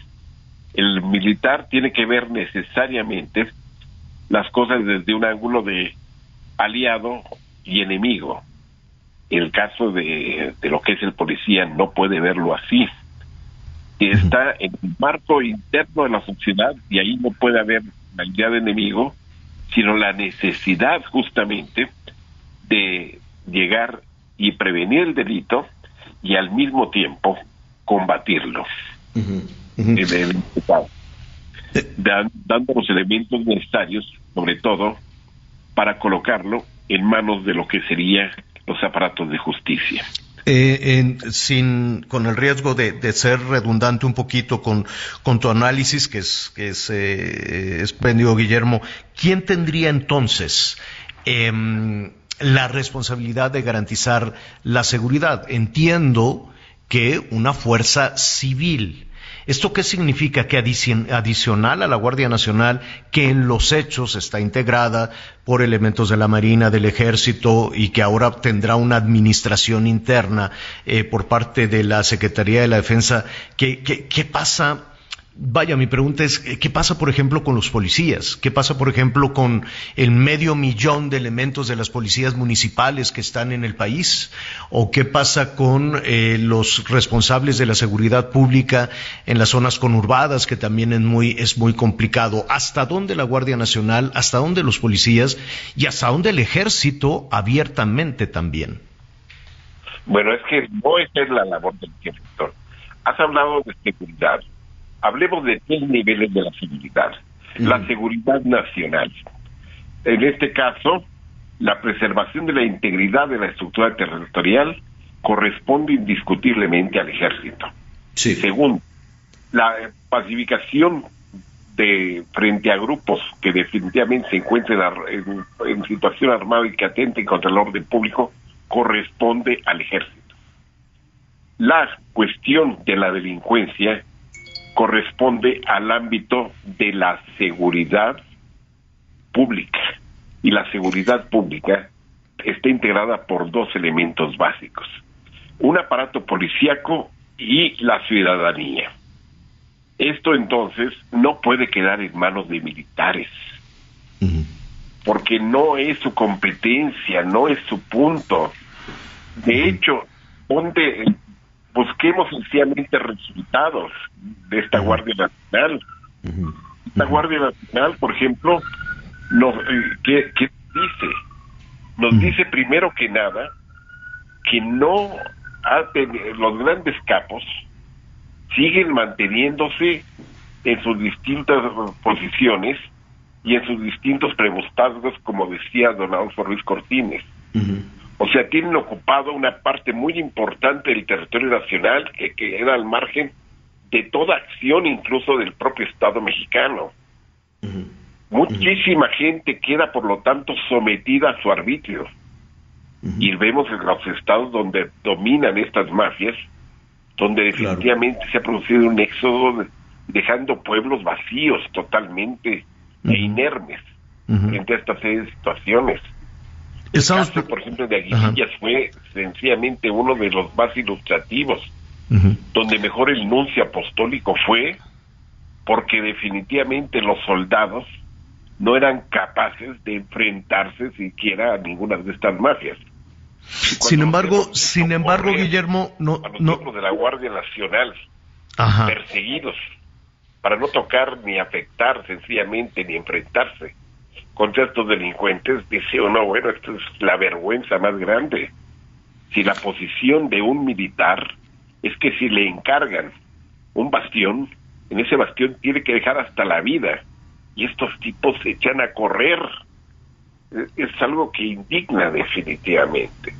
El militar tiene que ver necesariamente las cosas desde un ángulo de aliado y enemigo. El caso de, de lo que es el policía no puede verlo así. Está en el marco interno de la sociedad y ahí no puede haber la idea de enemigo, sino la necesidad justamente de llegar y prevenir el delito y al mismo tiempo combatirlo. dando los elementos necesarios, sobre todo, para colocarlo en manos de lo que serían los aparatos de justicia. Eh, sin, con el riesgo de, ser redundante un poquito con, con tu análisis, que es, que es eh, Guillermo, ¿quién tendría entonces em, la responsabilidad de garantizar la seguridad? Entiendo que una fuerza civil ¿Esto qué significa? Que adicional a la Guardia Nacional, que en los hechos está integrada por elementos de la Marina, del Ejército y que ahora tendrá una administración interna eh, por parte de la Secretaría de la Defensa, ¿qué, qué pasa? Vaya, mi pregunta es, ¿qué pasa, por ejemplo, con los policías? ¿Qué pasa, por ejemplo, con el medio millón de elementos de las policías municipales que están en el país? ¿O qué pasa con eh, los responsables de la seguridad pública en las zonas conurbadas, que también es muy, es muy complicado? ¿Hasta dónde la Guardia Nacional, hasta dónde los policías y hasta dónde el ejército abiertamente también? Bueno, es que no es la labor del ejército. Has hablado de seguridad hablemos de tres niveles de la seguridad. La seguridad nacional. En este caso, la preservación de la integridad de la estructura territorial corresponde indiscutiblemente al ejército. Segundo, la pacificación de frente a grupos que definitivamente se encuentren en, en, situación armada y que atenten contra el orden público corresponde al ejército. La cuestión de la delincuencia corresponde al ámbito de la seguridad pública. Y la seguridad pública está integrada por dos elementos básicos. Un aparato policíaco y la ciudadanía. Esto entonces no puede quedar en manos de militares, porque no es su competencia, no es su punto. De hecho, ponte busquemos sencillamente resultados de esta Guardia Nacional. Esta Guardia Nacional, por ejemplo, nos, eh, ¿qué, dice? Nos dice primero que nada que no los grandes capos siguen manteniéndose en sus distintas posiciones y en sus distintos prebostazgos, como decía don Adolfo Ruiz Cortines. O sea, tienen ocupado una parte muy importante del territorio nacional que queda al margen de toda acción, incluso del propio Estado mexicano. Muchísima gente queda, por lo tanto, sometida a su arbitrio. Y vemos en los estados donde dominan estas mafias, donde definitivamente se ha producido un éxodo dejando pueblos vacíos totalmente e inermes entre estas situaciones. El caso, por ejemplo, de Aguilillas fue sencillamente uno de los más ilustrativos, donde mejor el nuncio apostólico fue porque definitivamente los soldados no eran capaces de enfrentarse siquiera a ninguna de estas mafias. Sin embargo, sin embargo, Guillermo, no, a los de la Guardia Nacional perseguidos para no tocar ni afectar sencillamente ni enfrentarse contra estos delincuentes, dice uno, bueno, esto es la vergüenza más grande. Si la posición de un militar es que si le encargan un bastión, en ese bastión tiene que dejar hasta la vida. Y estos tipos se echan a correr. Es algo que indigna definitivamente.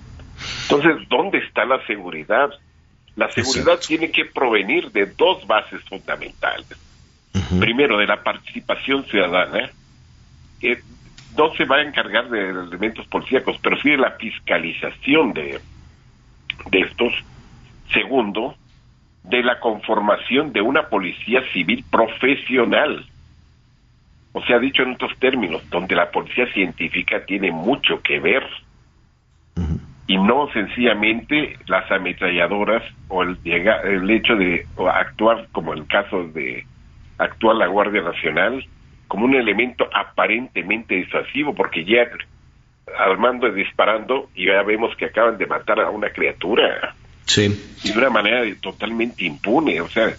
Entonces, ¿dónde está la seguridad? La seguridad tiene que provenir de dos bases fundamentales. Primero, de la participación ciudadana, que no se va a encargar de elementos policíacos, pero sí de la fiscalización de, de estos. Segundo, de la conformación de una policía civil profesional. O sea, dicho en otros términos, donde la policía científica tiene mucho que ver y no sencillamente las ametralladoras o el, el hecho de actuar como el caso de actuar la Guardia Nacional como un elemento aparentemente disuasivo porque ya armando y disparando y ya vemos que acaban de matar a una criatura. Sí. Y de una manera totalmente impune o sea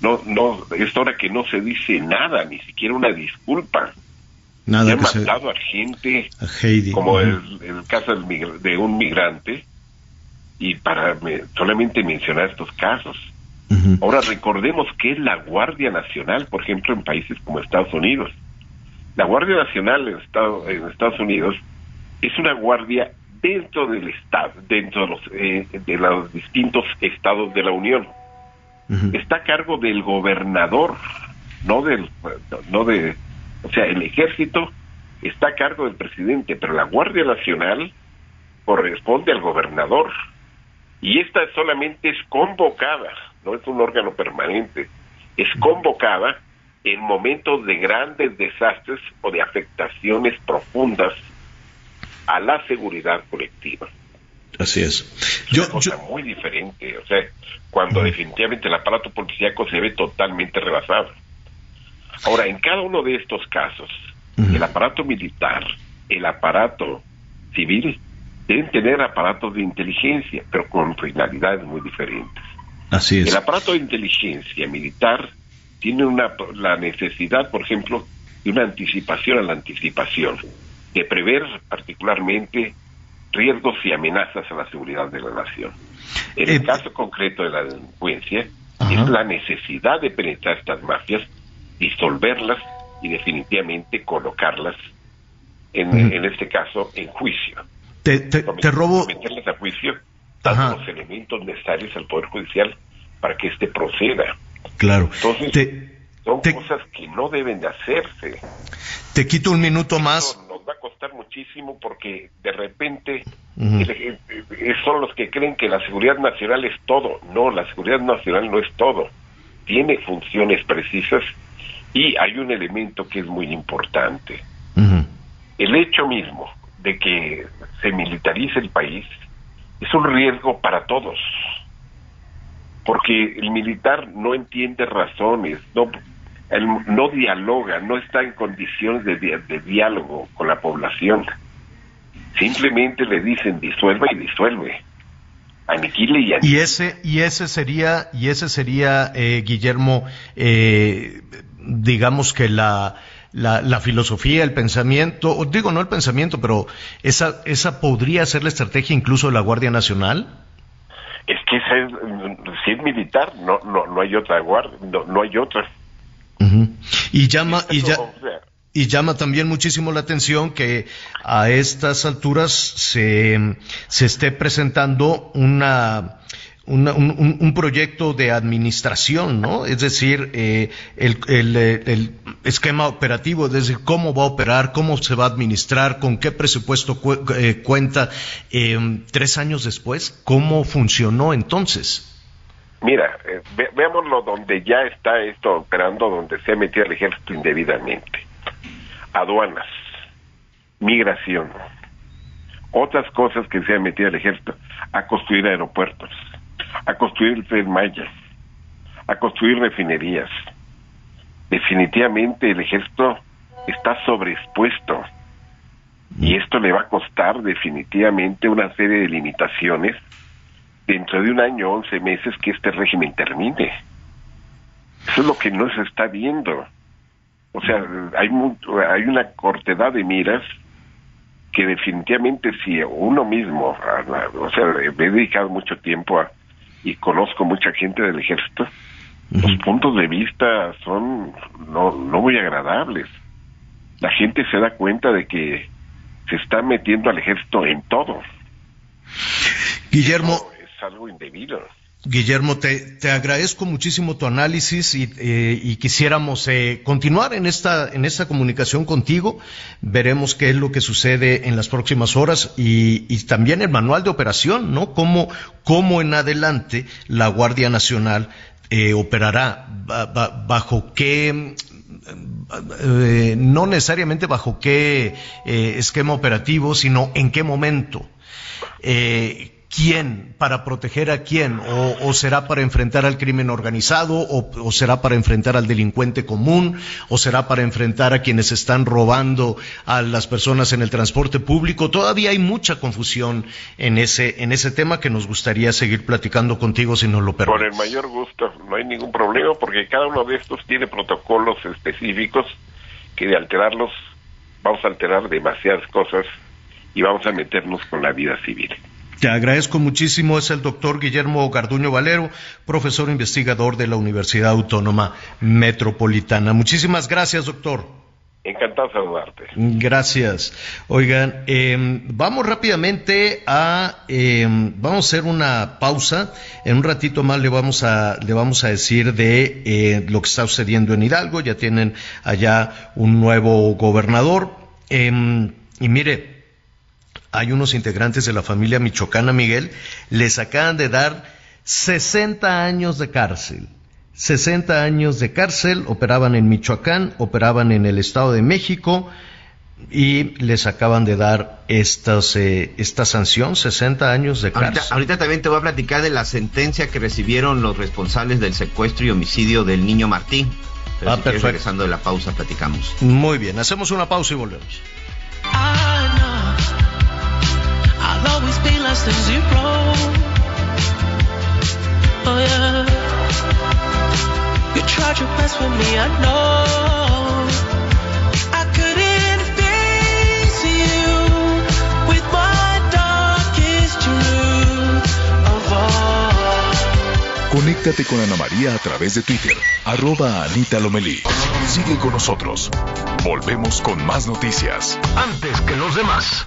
no no es hora que no se dice nada ni siquiera una disculpa. Nada han se- matado a gente a Heidi. como el, el caso de un migrante. Y para me- solamente mencionar estos casos. Ahora recordemos que es la Guardia Nacional, por ejemplo, en países como Estados Unidos. La Guardia Nacional en, Estado- en Estados Unidos es una guardia dentro del Estado, dentro de los, eh, de los distintos estados de la Unión. Está a cargo del gobernador, no del, no de, o sea, el ejército está a cargo del presidente, pero la Guardia Nacional corresponde al gobernador. Y esta solamente es convocada, no es un órgano permanente, es convocada en momentos de grandes desastres o de afectaciones profundas a la seguridad colectiva. Así es. Es una cosa muy diferente, o sea, cuando definitivamente el aparato policíaco se ve totalmente rebasado. Ahora, en cada uno de estos casos, el aparato militar, el aparato civil, deben tener aparatos de inteligencia, pero con finalidades muy diferentes. Así es. El aparato de inteligencia militar tiene una, la necesidad, por ejemplo, de una anticipación a la anticipación, de prever particularmente riesgos y amenazas a la seguridad de la nación. En el caso concreto de la delincuencia, es la necesidad de penetrar estas mafias, disolverlas y definitivamente colocarlas, en, en este caso, en juicio. Te, te- te robo, Someterlas a juicio, dando los elementos necesarios al Poder Judicial para que éste proceda. claro. Entonces, son cosas que no deben de hacerse. Te quito un minuto más. Nos va a costar muchísimo porque de repente el- son los que creen que la seguridad nacional es todo. No, la seguridad nacional no es todo. Tiene funciones precisas y hay un elemento que es muy importante. El hecho mismo de que se militarice el país es un riesgo para todos. Porque el militar no entiende razones, no, él no dialoga, no está en condiciones de, di- de diálogo con la población. Simplemente le dicen disuelva y disuelve. Aniquile y aniquile. Y ese, y ese sería, y ese sería, eh, Guillermo, eh, digamos que la, la, la filosofía, el pensamiento, o digo no el pensamiento, pero esa, esa podría ser la estrategia incluso de la Guardia Nacional. Es que esa es, si es militar, no, no, no hay otra guardia, no, no hay otra. Y llama, ya, y llama también muchísimo la atención que a estas alturas se, se esté presentando una, una- un, un- proyecto de administración, ¿no? Es decir, eh, el, el, eh, el esquema operativo, es decir, cómo va a operar, cómo se va a administrar, con qué presupuesto cu- eh, cuenta. eh, tres años después, ¿cómo funcionó entonces? Mira, ve- veámoslo donde ya está esto operando, donde se ha metido el ejército indebidamente. Aduanas, migración, otras cosas que se ha metido el ejército, a construir aeropuertos, a construir el tren Maya, a construir refinerías. Definitivamente el ejército está sobreexpuesto y esto le va a costar definitivamente una serie de limitaciones dentro de un año, 11 meses, que este régimen termine. Eso es lo que no se está viendo. O sea, hay, mu- hay una cortedad de miras que definitivamente si uno mismo, o sea, me he dedicado mucho tiempo a, y conozco mucha gente del ejército, los puntos de vista son no, no muy agradables. La gente se da cuenta de que se está metiendo al ejército en todo. Guillermo. es algo indebido. Guillermo, te, agradezco muchísimo tu análisis y, eh, y quisiéramos eh, continuar en esta, en esta comunicación contigo. Veremos qué es lo que sucede en las próximas horas y, también el manual de operación, ¿no? Cómo, cómo en adelante la Guardia Nacional eh, operará, bajo qué eh, no necesariamente bajo qué eh, esquema operativo, sino en qué momento. Quién, para proteger a quién, o, será para enfrentar al crimen organizado, o, será para enfrentar al delincuente común, o será para enfrentar a quienes están robando a las personas en el transporte público. Todavía hay mucha confusión en ese, en ese tema que nos gustaría seguir platicando contigo si nos lo permites. Con el mayor gusto, no hay ningún problema porque cada uno de estos tiene protocolos específicos que de alterarlos vamos a alterar demasiadas cosas y vamos a meternos con la vida civil. Te agradezco muchísimo. Es el doctor Guillermo Garduño Valero, profesor investigador de la Universidad Autónoma Metropolitana. Muchísimas gracias, doctor. Encantado de saludarte. Gracias. Oigan, em, vamos rápidamente a, em, vamos a hacer una pausa. En un ratito más le vamos a, le vamos a decir de eh, lo que está sucediendo en Hidalgo. Ya tienen allá un nuevo gobernador. Em, y mire, hay unos integrantes de la familia michoacana Miguel, les acaban de dar 60 años de cárcel. 60 años de cárcel, operaban en Michoacán, operaban en el Estado de México y les acaban de dar estas, eh, esta sanción, 60 años de cárcel. Ahorita, también te voy a platicar de la sentencia que recibieron los responsables del secuestro y homicidio del niño Martín. ah, perfecto. regresando de la pausa, platicamos. Muy bien, hacemos una pausa y volvemos. I'll always be less than zero. Oh yeah. You tried your best for me, I know. I couldn't face you with my darkest truth of all. Conéctate con Ana María a través de Twitter, arroba Anita Lomelí. Sigue con nosotros. Volvemos con más noticias. Antes que los demás.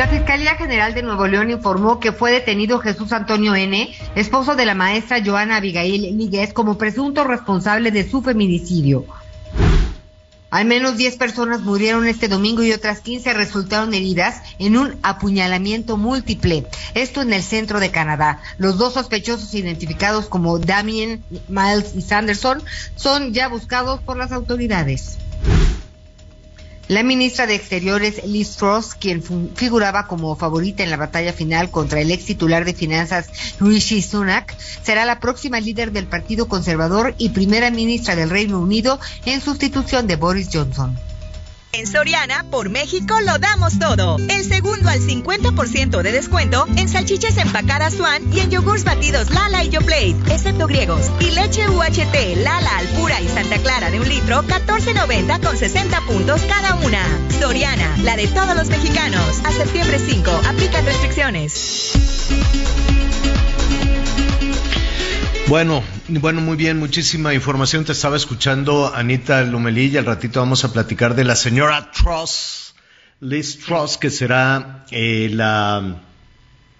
La Fiscalía General de Nuevo León informó que fue detenido Jesús Antonio N., esposo de la maestra Joana Abigail Níguez, como presunto responsable de su feminicidio. Al menos 10 personas murieron este domingo y otras 15 resultaron heridas en un apuñalamiento múltiple. Esto en el centro de Canadá. Los dos sospechosos identificados como Damien, Miles y Sanderson son ya buscados por las autoridades. La ministra de Exteriores, Liz Truss, quien figuraba como favorita en la batalla final contra el ex titular de finanzas, Rishi Sunak, será la próxima líder del Partido Conservador y primera ministra del Reino Unido en sustitución de Boris Johnson. En Soriana, por México, lo damos todo. El segundo al 50% de descuento en salchichas empacadas Swan y en yogurts batidos Lala y Yoplait, excepto griegos. Y leche UHT, Lala, Alpura y Santa Clara de un litro, 14.90 con 60 puntos cada una. Soriana, la de todos los mexicanos. A septiembre 5, aplican restricciones. Bueno, bueno, muy bien, muchísima información. Te estaba escuchando Anita Lomelí al ratito vamos a platicar de la señora Truss, Liz Truss, que será eh, la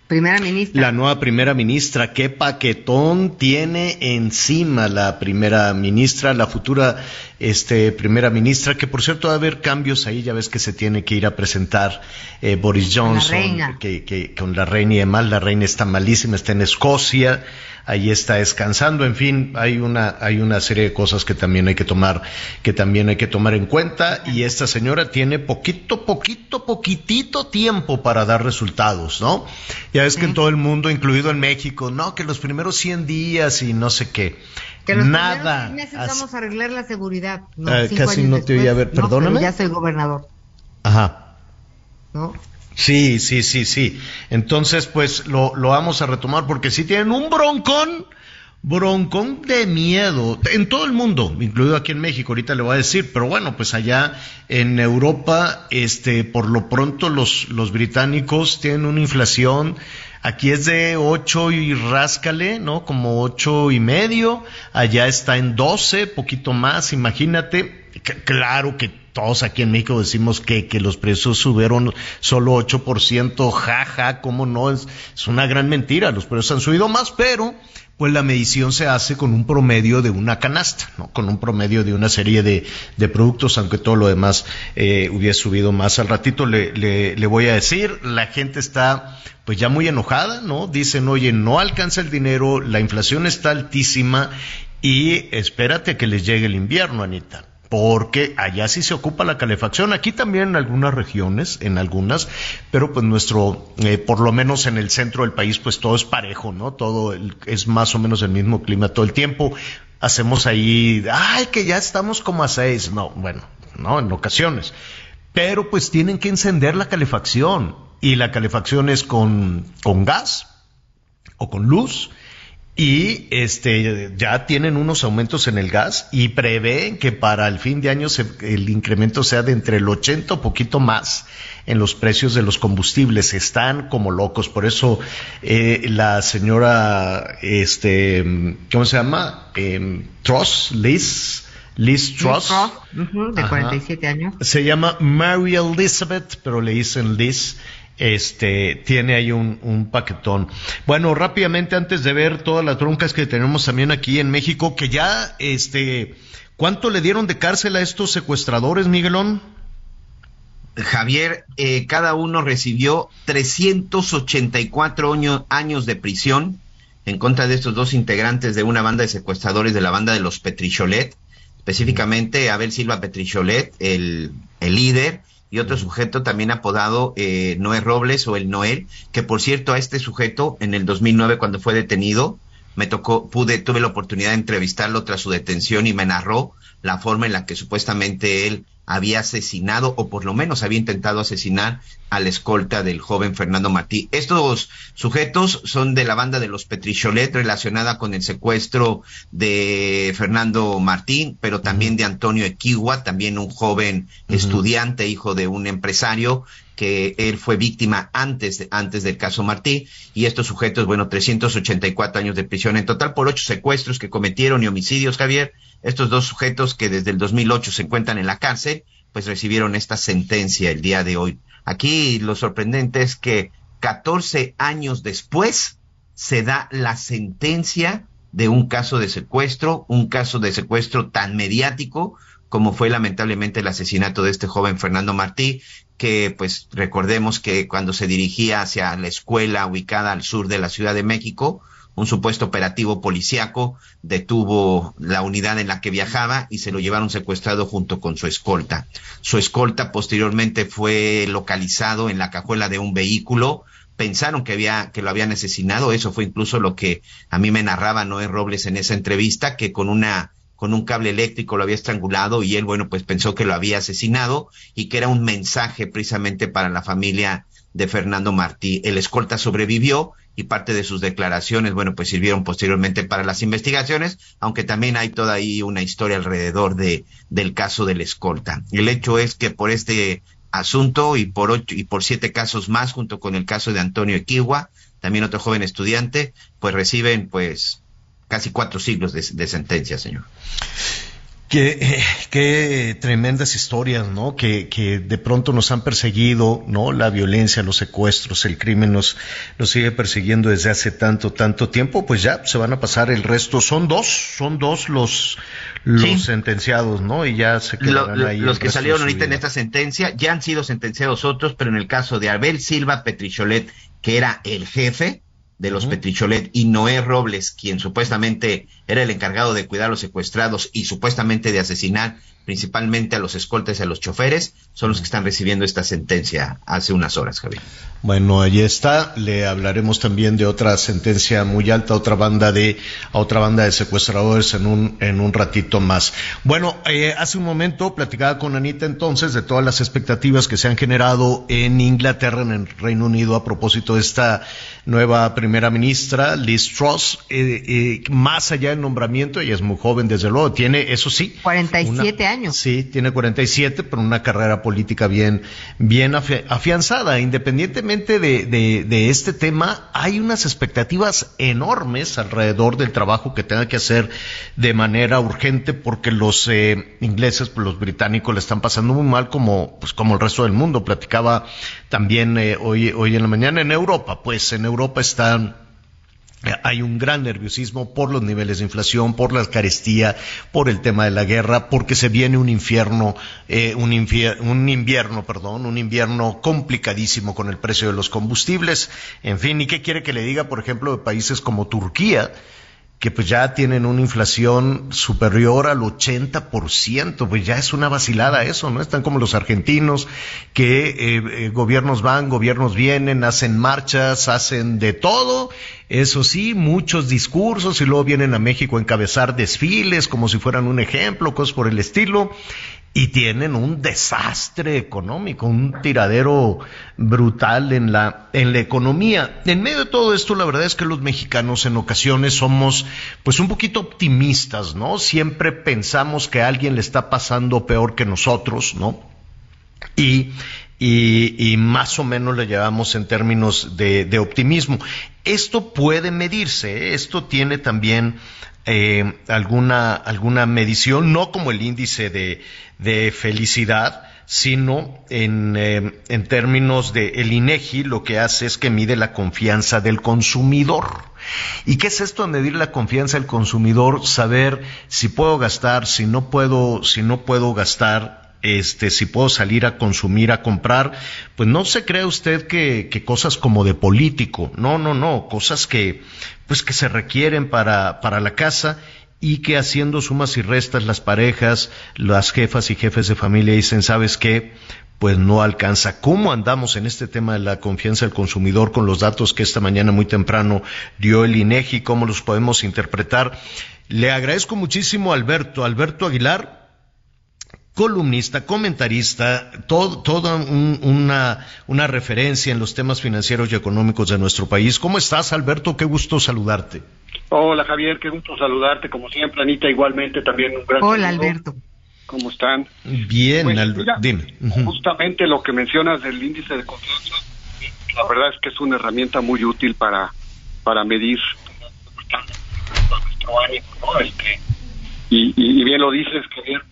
Primera ministra. La nueva primera ministra. ¿Qué paquetón tiene encima la primera ministra, la futura este, primera ministra? Que por cierto va a haber cambios ahí. Ya ves que se tiene que ir a presentar eh, Boris Johnson. Que, que, con la reina y demás. La reina está malísima, está en Escocia ahí está descansando, en fin, hay una, hay una serie de cosas que también hay que tomar, que también hay que tomar en cuenta, y esta señora tiene poquito, poquito, poquitito tiempo para dar resultados, ¿no? Ya ves que en todo el mundo, incluido en México, no, que los primeros 100 días y no sé qué. Que los Nada. Necesitamos arreglar la seguridad. No, eh, casi no te oí a ver, perdóname. ya soy gobernador. Ajá. ¿No? Sí, sí, sí, sí. Entonces, pues lo, lo vamos a retomar porque si tienen un broncón, broncón de miedo en todo el mundo, incluido aquí en México, ahorita le voy a decir, pero bueno, pues allá en Europa, este, por lo pronto los, los británicos tienen una inflación, aquí es de ocho y ráscale, ¿no? Como ocho y medio, allá está en doce, poquito más, imagínate, claro que todos aquí en México decimos que, que los precios subieron solo 8%, jaja, ¿cómo no? Es, es una gran mentira, los precios han subido más, pero pues la medición se hace con un promedio de una canasta, ¿no? con un promedio de una serie de, de productos, aunque todo lo demás eh, hubiera subido más. Al ratito le, le, le, voy a decir, la gente está pues ya muy enojada, ¿no? Dicen, oye, no alcanza el dinero, la inflación está altísima y espérate que les llegue el invierno, Anita porque allá sí se ocupa la calefacción, aquí también en algunas regiones, en algunas, pero pues nuestro, eh, por lo menos en el centro del país, pues todo es parejo, ¿no? Todo es más o menos el mismo clima todo el tiempo. Hacemos ahí, ay, que ya estamos como a seis, no, bueno, no, en ocasiones. Pero pues tienen que encender la calefacción y la calefacción es con, con gas o con luz y este ya tienen unos aumentos en el gas y prevén que para el fin de año el incremento sea de entre el 80 o poquito más en los precios de los combustibles. Están como locos. Por eso eh, la señora este cómo se llama eh, Truss Liz Liz Truss, de 47 años. Se llama Mary Elizabeth pero le dicen Liz este, tiene ahí un, paquetón. Bueno, rápidamente, antes de ver todas las broncas que tenemos también aquí en México, que ya, este, ¿cuánto le dieron de cárcel a estos secuestradores, Miguelón? Javier, eh, cada uno recibió 384 años, de prisión en contra de estos dos integrantes de una banda de secuestradores de la banda de los Petricholet, específicamente Abel Silva Petricholet, el líder, y otro sujeto también apodado eh, Noé Robles o el Noel, que por cierto a este sujeto en el 2009 cuando fue detenido, me tocó, pude, tuve la oportunidad de entrevistarlo tras su detención y me narró la forma en la que supuestamente él había asesinado o por lo menos había intentado asesinar a la escolta del joven Fernando Martí. Estos sujetos son de la banda de los Petricholet relacionada con el secuestro de Fernando Martín, pero también de Antonio Equigua, también un joven estudiante, hijo de un empresario que él fue víctima antes, antes del caso Martí, y estos sujetos, bueno, 384 años de prisión en total por ocho secuestros que cometieron y homicidios, Javier, estos dos sujetos que desde el 2008 se encuentran en la cárcel, pues recibieron esta sentencia el día de hoy. Aquí lo sorprendente es que 14 años después se da la sentencia de un caso de secuestro, un caso de secuestro tan mediático como fue lamentablemente el asesinato de este joven Fernando Martí, que pues recordemos que cuando se dirigía hacia la escuela ubicada al sur de la Ciudad de México, un supuesto operativo policiaco detuvo la unidad en la que viajaba y se lo llevaron secuestrado junto con su escolta. Su escolta posteriormente fue localizado en la cajuela de un vehículo. Pensaron que había, que lo habían asesinado. Eso fue incluso lo que a mí me narraba Noé Robles en esa entrevista, que con una con un cable eléctrico lo había estrangulado y él, bueno, pues pensó que lo había asesinado y que era un mensaje precisamente para la familia de Fernando Martí. El escolta sobrevivió y parte de sus declaraciones, bueno, pues sirvieron posteriormente para las investigaciones, aunque también hay toda ahí una historia alrededor de, del caso del escolta. El hecho es que por este asunto y por ocho y por siete casos más, junto con el caso de Antonio Equigua, también otro joven estudiante, pues reciben pues casi cuatro siglos de, de sentencia, señor. Qué, qué tremendas historias, ¿no? Que, que de pronto nos han perseguido, ¿no? La violencia, los secuestros, el crimen nos, nos sigue persiguiendo desde hace tanto, tanto tiempo, pues ya se van a pasar el resto. Son dos, son dos los, los sentenciados, ¿no? Y ya se quedarán ahí. Los que salieron ahorita en esta sentencia ya han sido sentenciados otros, pero en el caso de Abel Silva Petricholet, que era el jefe, de los Petricholet y Noé Robles, quien supuestamente era el encargado de cuidar a los secuestrados y supuestamente de asesinar principalmente a los escoltas y a los choferes, son los que están recibiendo esta sentencia hace unas horas, Javier. Bueno, ahí está. Le hablaremos también de otra sentencia muy alta, otra banda de, a otra banda de secuestradores en un, en un ratito más. Bueno, eh, hace un momento platicaba con Anita entonces de todas las expectativas que se han generado en Inglaterra, en el Reino Unido, a propósito de esta nueva primera ministra, Liz Truss, eh, eh, más allá del nombramiento, ella es muy joven, desde luego, tiene, eso sí. 47 años. Sí, tiene 47, pero una carrera política bien, bien afianzada, independientemente de, este tema, hay unas expectativas enormes alrededor del trabajo que tenga que hacer de manera urgente porque los eh, ingleses, pues, los británicos le están pasando muy mal como, pues, como el resto del mundo. Platicaba también eh, hoy, hoy en la mañana en Europa, pues en Europa están hay un gran nerviosismo por los niveles de inflación, por la carestía, por el tema de la guerra, porque se viene un infierno, eh, un, un, invierno, perdón, un invierno complicadísimo con el precio de los combustibles. En fin, ¿y qué quiere que le diga, por ejemplo, de países como Turquía? Que pues ya tienen una inflación superior al 80%, pues ya es una vacilada eso, ¿no? Están como los argentinos, que eh, eh, gobiernos van, gobiernos vienen, hacen marchas, hacen de todo, eso sí, muchos discursos y luego vienen a México a encabezar desfiles como si fueran un ejemplo, cosas por el estilo, y tienen un desastre económico, un tiradero brutal en la, en la economía. En medio de todo esto, la verdad es que los mexicanos en ocasiones somos pues un poquito optimistas, ¿no? Siempre pensamos que a alguien le está pasando peor que nosotros, ¿no? Y, y, más o menos le llevamos en términos de, de optimismo. Esto puede medirse, ¿eh? esto tiene también eh, alguna, alguna medición, no como el índice de, de felicidad, sino en, eh, en términos de el INEGI lo que hace es que mide la confianza del consumidor. ¿Y qué es esto de medir la confianza del consumidor? Saber si puedo gastar, si no puedo, si no puedo gastar, este, si puedo salir a consumir, a comprar, pues no se crea usted que, que, cosas como de político, no, no, no, cosas que, pues que se requieren para, para la casa y que haciendo sumas y restas las parejas, las jefas y jefes de familia dicen, ¿sabes qué? Pues no alcanza. ¿Cómo andamos en este tema de la confianza del consumidor con los datos que esta mañana muy temprano dio el INEGI? ¿Cómo los podemos interpretar? Le agradezco muchísimo a Alberto, Alberto Aguilar, columnista, comentarista, toda una, una referencia en los temas financieros y económicos de nuestro país. ¿Cómo estás, Alberto? Qué gusto saludarte. Hola, Javier, qué gusto saludarte. Como siempre, Anita, igualmente también un gran Hola, Alberto. ¿Cómo están? Bien, pues, Alberto. Dime. Justamente lo que mencionas del índice de confianza, la verdad es que es una herramienta muy útil para, para medir nuestro ánimo, ¿no? Este, y, y, bien lo dices, Javier,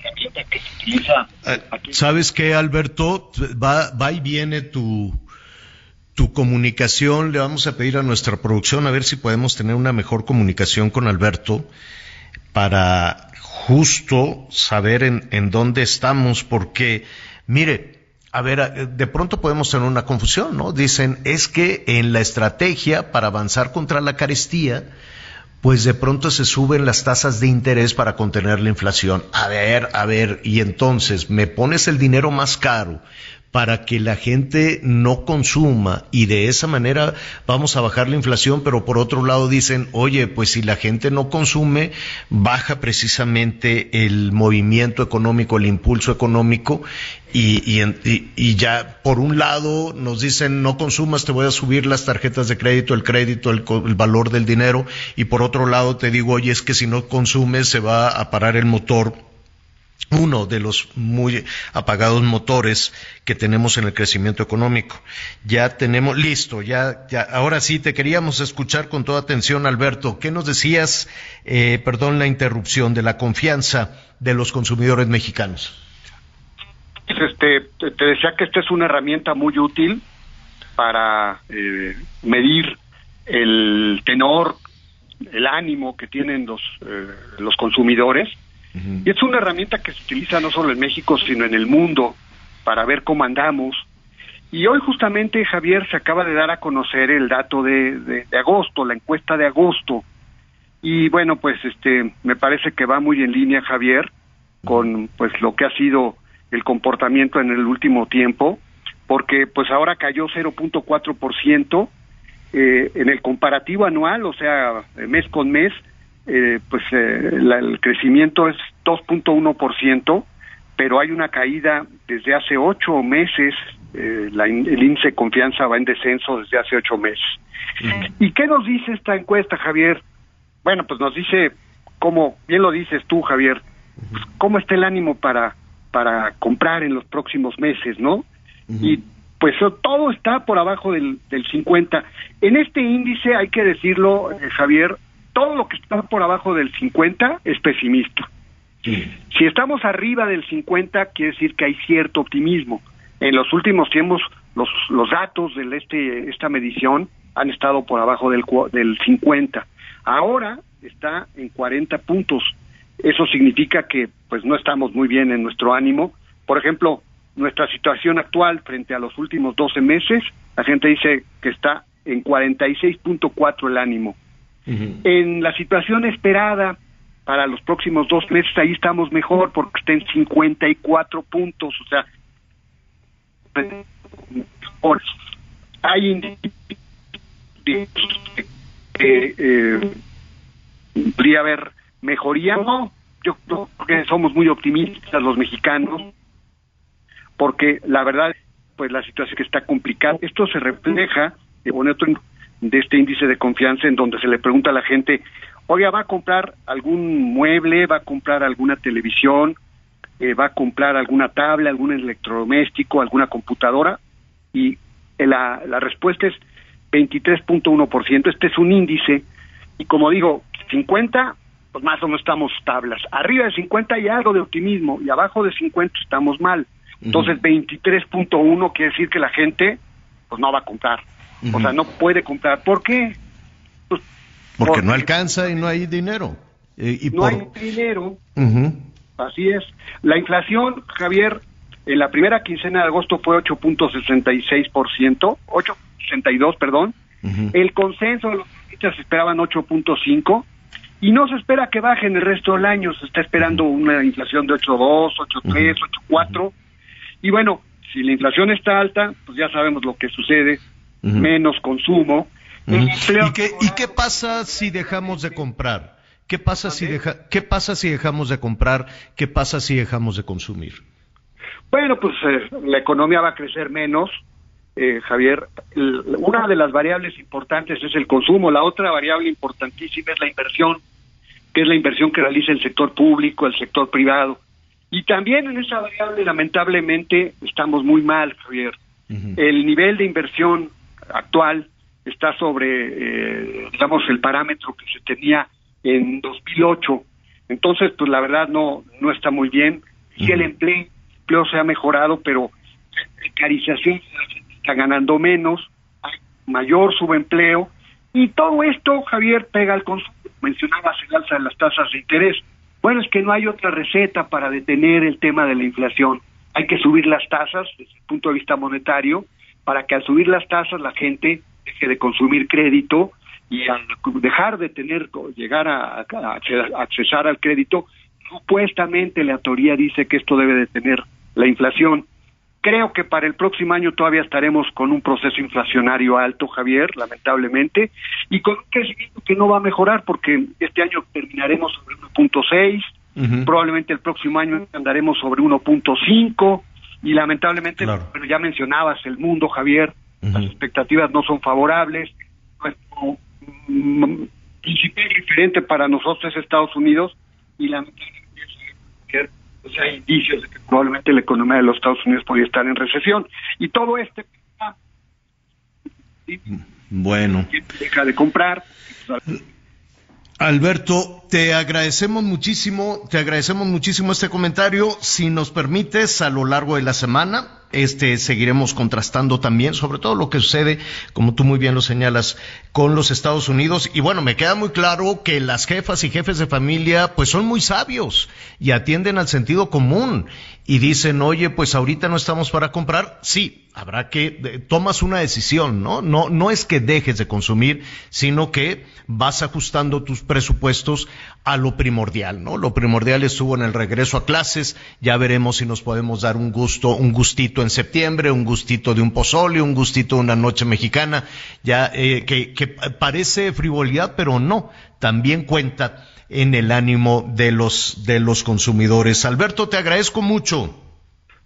que se utiliza. Eh, ¿Sabes qué, Alberto? Va, va y viene tu, tu comunicación. Le vamos a pedir a nuestra producción a ver si podemos tener una mejor comunicación con Alberto para justo saber en, en dónde estamos, porque, mire, a ver, de pronto podemos tener una confusión, ¿no? Dicen, es que en la estrategia para avanzar contra la carestía, pues de pronto se suben las tasas de interés para contener la inflación. A ver, a ver, y entonces me pones el dinero más caro para que la gente no consuma y de esa manera vamos a bajar la inflación, pero por otro lado dicen, oye, pues si la gente no consume, baja precisamente el movimiento económico, el impulso económico y, y, ya por un lado nos dicen no consumas, te voy a subir las tarjetas de crédito, el crédito, el, el valor del dinero y por otro lado te digo, oye, es que si no consumes se va a parar el motor uno de los muy apagados motores que tenemos en el crecimiento económico. Ya tenemos, listo, ya, ya, ahora sí te queríamos escuchar con toda atención, Alberto. ¿Qué nos decías, eh, perdón la interrupción, de la confianza de los consumidores mexicanos? Este, te decía que esta es una herramienta muy útil para eh, medir el tenor, el ánimo que tienen los, eh, los consumidores y es una herramienta que se utiliza no solo en México, sino en el mundo para ver cómo andamos. Y hoy justamente, Javier, se acaba de dar a conocer el dato de, de, agosto, la encuesta de agosto. Y bueno, pues este, me parece que va muy en línea, Javier, con pues lo que ha sido el comportamiento en el último tiempo, porque pues ahora cayó 0.4% eh, en el comparativo anual, o sea, mes con mes, eh, pues eh, el crecimiento es 2.1%, pero hay una caída desde hace ocho meses, eh, el índice de confianza va en descenso desde hace ocho meses. ¿Y qué nos dice esta encuesta, Javier? Bueno, pues nos dice, como bien lo dices tú, Javier, pues, cómo está el ánimo para, para comprar en los próximos meses, ¿no? Y pues todo está por abajo del, del 50. En este índice, hay que decirlo, Javier, todo lo que está por abajo del 50 es pesimista. Si estamos arriba del 50, quiere decir que hay cierto optimismo. En los últimos tiempos, los, los datos de este, esta medición han estado por abajo del, del 50. Ahora está en 40 puntos. Eso significa que pues no estamos muy bien en nuestro ánimo. Por ejemplo, nuestra situación actual frente a los últimos 12 meses, la gente dice que está en 46.4 el ánimo. En la situación esperada para los próximos dos meses, ahí estamos mejor porque está en 54 puntos, o sea, hay que eh, podría haber mejoría, no, yo creo que somos muy optimistas los mexicanos, porque la verdad, pues la situación que está complicada, esto se refleja, de otro de este índice de confianza en donde se le pregunta a la gente, oiga, ¿va a comprar algún mueble? ¿Va a comprar alguna televisión? Eh, ¿Va a comprar alguna tabla, algún electrodoméstico, alguna computadora? Y la, la respuesta es 23.1%. Este es un índice y como digo, 50, pues más o menos estamos tablas. Arriba de 50 hay algo de optimismo y abajo de 50 estamos mal. Entonces, 23.1 quiere decir que la gente pues no va a comprar. O sea, no puede comprar. ¿Por qué? Pues, porque, no alcanza y no hay dinero. Eh, y no hay dinero. Así es. La inflación, Javier, en la primera quincena de agosto fue 8.66%, 8.62, perdón. El consenso de los analistas esperaban 8.5 y no se espera que baje en el resto del año. Se está esperando una inflación de 8.2, 8.3, 8.4. Y bueno, si la inflación está alta, pues ya sabemos lo que sucede menos consumo. ¿Y, qué, ¿Y qué pasa si dejamos de comprar? ¿Qué pasa, si deja, ¿Qué pasa si dejamos de comprar? ¿Qué pasa si dejamos de consumir? Bueno, pues eh, la economía va a crecer menos, eh, Javier. una de las variables importantes es el consumo, la otra variable importantísima es la inversión, que es la inversión que realiza el sector público, el sector privado. Y también en esa variable, lamentablemente, estamos muy mal, Javier. El nivel de inversión actual está sobre, eh, digamos, el parámetro que se tenía en 2008. Entonces, pues la verdad no no está muy bien. Sí, el empleo, empleo se ha mejorado, pero la precarización está ganando menos, hay mayor subempleo, y todo esto, Javier, pega al consumo. Mencionabas el alza de las tasas de interés. Bueno, es que no hay otra receta para detener el tema de la inflación. Hay que subir las tasas desde el punto de vista monetario para que al subir las tasas la gente deje de consumir crédito y al dejar de tener, llegar a, accesar al crédito, supuestamente la teoría dice que esto debe detener la inflación. Creo que para el próximo año todavía estaremos con un proceso inflacionario alto, Javier, lamentablemente, y con un crecimiento que no va a mejorar porque este año terminaremos sobre 1.6, probablemente el próximo año andaremos sobre 1.5, y lamentablemente, pero ya mencionabas el mundo, Javier, las expectativas no son favorables, nuestro mm, principal referente para nosotros es Estados Unidos y lamentablemente pues hay indicios de que probablemente la economía de los Estados Unidos podría estar en recesión. Y todo este bueno. deja de comprar. Alberto, te agradecemos muchísimo, te agradecemos muchísimo este comentario. Si nos permites, a lo largo de la semana, este, seguiremos contrastando también, sobre todo lo que sucede, como tú muy bien lo señalas, con los Estados Unidos. Y bueno, me queda muy claro que las jefas y jefes de familia, pues son muy sabios y atienden al sentido común y dicen, oye, pues ahorita no estamos para comprar. Sí, habrá que, tomas una decisión, ¿no? No, no es que dejes de consumir, sino que vas ajustando tus presupuestos a lo primordial, ¿no? Lo primordial estuvo en el regreso a clases, ya veremos si nos podemos dar un gusto, un gustito en septiembre, un gustito de un pozole, un gustito de una noche mexicana, ya, eh, que, que parece frivolidad, pero no, también cuenta en el ánimo de los, de los consumidores. Alberto, te agradezco mucho.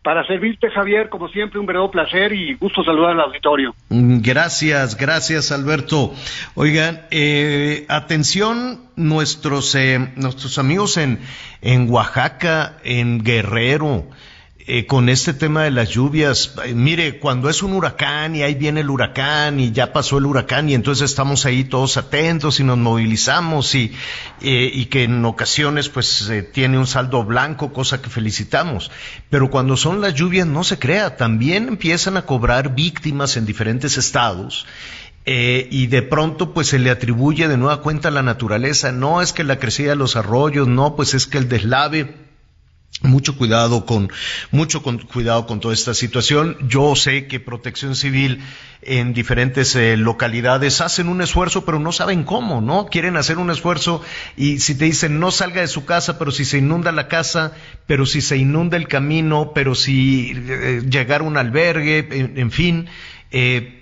Para servirte, Javier, como siempre, un verdadero placer y gusto saludar al auditorio. Mm, gracias, gracias, Alberto. Oigan, eh, atención, nuestros, eh, nuestros amigos en, en Oaxaca, en Guerrero, eh, con este tema de las lluvias, eh, mire, cuando es un huracán y ahí viene el huracán y ya pasó el huracán y entonces estamos ahí todos atentos y nos movilizamos y, eh, que en ocasiones pues tiene un saldo blanco, cosa que felicitamos. Pero cuando son las lluvias no se crea, también empiezan a cobrar víctimas en diferentes estados. y de pronto pues se le atribuye de nueva cuenta a la naturaleza, no es que la crecida de los arroyos, no, pues es que el deslave mucho cuidado con mucho cuidado con toda esta situación. Yo sé que Protección Civil en diferentes eh, localidades hacen un esfuerzo, pero no saben cómo, ¿no? Quieren hacer un esfuerzo y si te dicen no salga de su casa, pero si se inunda la casa, pero si se inunda el camino, pero si eh, llegar a un albergue, en, fin, eh,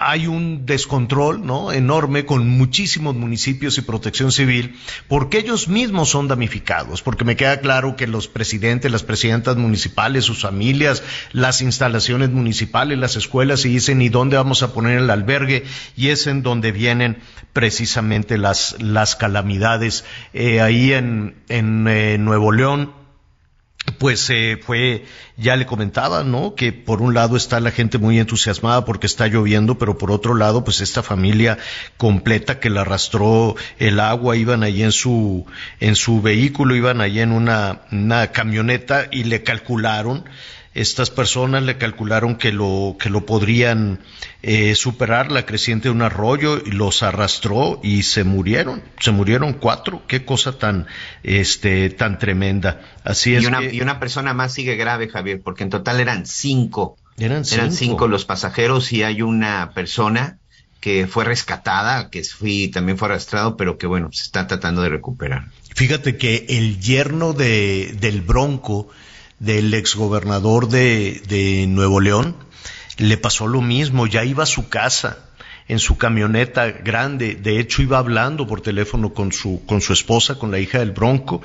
hay un descontrol ¿no? enorme con muchísimos municipios y protección civil, porque ellos mismos son damnificados, porque me queda claro que los presidentes, las presidentas municipales, sus familias, las instalaciones municipales, las escuelas, y dicen, ¿y dónde vamos a poner el albergue? Y es en donde vienen precisamente las, las calamidades. Eh, ahí en, en eh, Nuevo León, pues eh, fue, ya le comentaba, ¿no? Que por un lado está la gente muy entusiasmada porque está lloviendo, pero por otro lado, pues esta familia completa que la arrastró el agua, iban allí en su, en su vehículo, iban allí en una, una camioneta y le calcularon estas personas le calcularon que lo, que lo podrían eh, superar la creciente de un arroyo y los arrastró y se murieron, se murieron cuatro, qué cosa tan, este, tan tremenda. Así es. Y una, y una persona más sigue grave, Javier, porque en total eran cinco. Eran cinco. Eran cinco los pasajeros y hay una persona que fue rescatada, que fui, también fue arrastrado, pero que bueno, se está tratando de recuperar. Fíjate que el yerno de, del Bronco, del exgobernador de, de Nuevo León, le pasó lo mismo, ya iba a su casa en su camioneta grande, de hecho iba hablando por teléfono con su, con su esposa, con la hija del Bronco,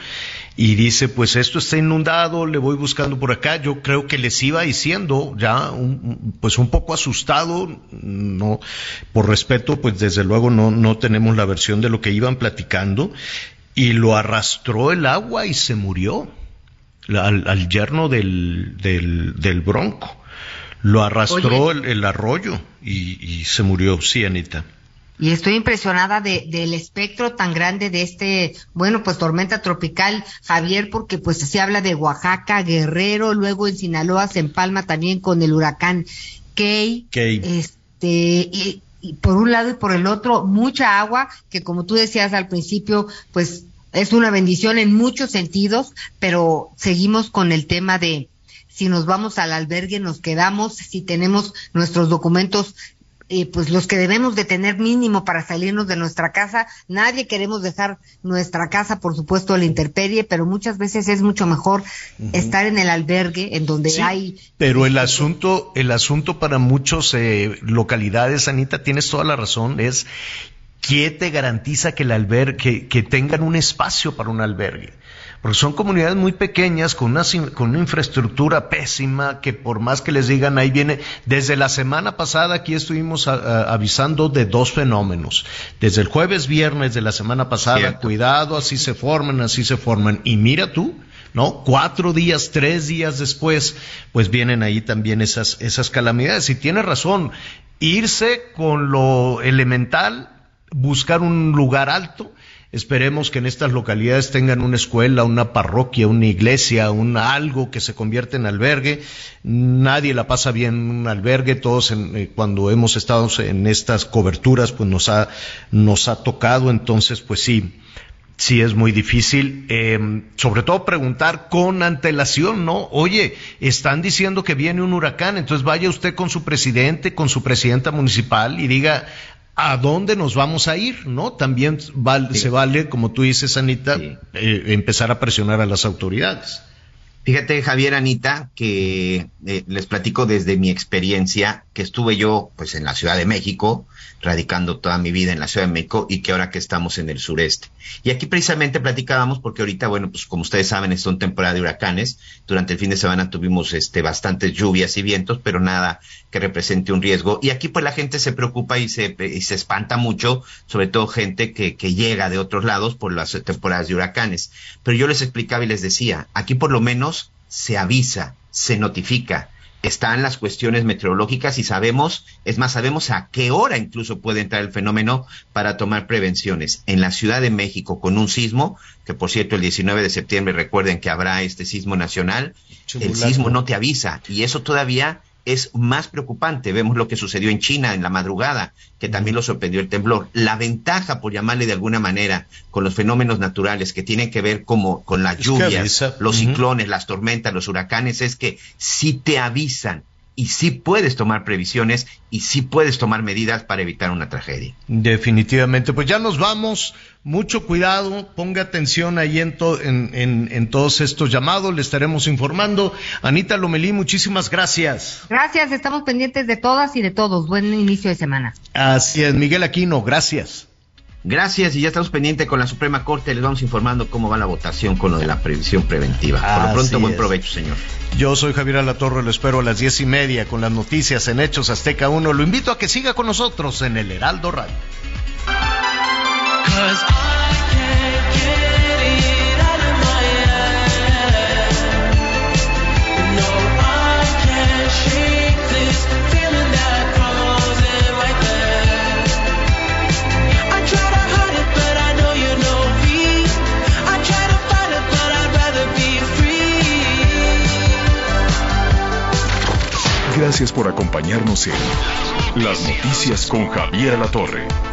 y dice, pues esto está inundado, le voy buscando por acá, yo creo que les iba diciendo, ya un, pues un poco asustado, no, por respeto, pues desde luego no, no tenemos la versión de lo que iban platicando, y lo arrastró el agua y se murió al, yerno del, del, Bronco. Lo arrastró el, arroyo y, se murió, sí, Anita. Y estoy impresionada de, del espectro tan grande de este, bueno, pues tormenta tropical, Javier, porque pues se habla de Oaxaca, Guerrero, luego en Sinaloa se empalma también con el huracán Key. Este, y, y por un lado y por el otro, mucha agua, que como tú decías al principio, pues es una bendición en muchos sentidos, pero seguimos con el tema de si nos vamos al albergue, nos quedamos, si tenemos nuestros documentos, eh, pues los que debemos de tener mínimo para salirnos de nuestra casa. Nadie queremos dejar nuestra casa, por supuesto, a la intemperie, pero muchas veces es mucho mejor estar en el albergue, en donde hay. Pero el asunto, el asunto para muchos eh, localidades, Anita, tienes toda la razón, es ¿quién te garantiza que el albergue, que, tengan un espacio para un albergue? Porque son comunidades muy pequeñas con una, con una infraestructura pésima que por más que les digan ahí viene, desde la semana pasada aquí estuvimos avisando de dos fenómenos. Desde el jueves, viernes de la semana pasada, cuidado, así se forman, así se forman. Y mira tú, ¿no? Cuatro días, tres días después, pues vienen ahí también esas, esas calamidades. Y tiene razón, irse con lo elemental, buscar un lugar alto, Esperemos que en estas localidades tengan una escuela, una parroquia, una iglesia, un algo que se convierta en albergue. Nadie la pasa bien en un albergue. Todos eh, cuando hemos estado en estas coberturas, pues nos ha, nos ha tocado. Entonces, pues sí, sí es muy difícil. Eh, sobre todo preguntar con antelación, ¿no? Oye, están diciendo que viene un huracán, entonces vaya usted con su presidente, con su presidenta municipal y diga, a dónde nos vamos a ir, ¿no? También se vale, como tú dices, Anita, eh, empezar a presionar a las autoridades. Fíjate, Javier, Anita, que eh, les platico desde mi experiencia, que estuve yo, pues, en la Ciudad de México, radicando toda mi vida en la Ciudad de México y que ahora que estamos en el sureste. Y aquí precisamente platicábamos porque ahorita, bueno, pues como ustedes saben, es una temporada de huracanes. Durante el fin de semana tuvimos este bastantes lluvias y vientos, pero nada que represente un riesgo. Y aquí pues la gente se preocupa y se, y se espanta mucho, sobre todo gente que, que llega de otros lados por las temporadas de huracanes. Pero yo les explicaba y les decía, aquí por lo menos se avisa, se notifica, están las cuestiones meteorológicas y sabemos, es más, sabemos a qué hora incluso puede entrar el fenómeno para tomar prevenciones. En la Ciudad de México, con un sismo, que por cierto el 19 de septiembre recuerden que habrá este sismo nacional, el sismo no te avisa y eso todavía es más preocupante. Vemos lo que sucedió en China en la madrugada, que también lo sorprendió el temblor. La ventaja, por llamarle de alguna manera, con los fenómenos naturales que tienen que ver como con las lluvias, los ciclones, las tormentas, los huracanes, es que si te avisan y sí puedes tomar previsiones y sí puedes tomar medidas para evitar una tragedia. Definitivamente, pues ya nos vamos. Mucho cuidado, ponga atención ahí en, en, en, todos estos llamados, le estaremos informando. Anita Lomelí, muchísimas gracias. Gracias, estamos pendientes de todas y de todos. Buen inicio de semana. Así es, Miguel Aquino, gracias. Gracias y ya estamos pendientes con la Suprema Corte. Les vamos informando cómo va la votación con lo de la previsión preventiva. Por lo pronto, buen provecho, señor. Yo soy Javier Alatorre, lo espero a las diez y media con las noticias en Hechos Azteca 1. Lo invito a que siga con nosotros en el Heraldo Radio. Gracias por acompañarnos en Las Noticias con Javier La Torre.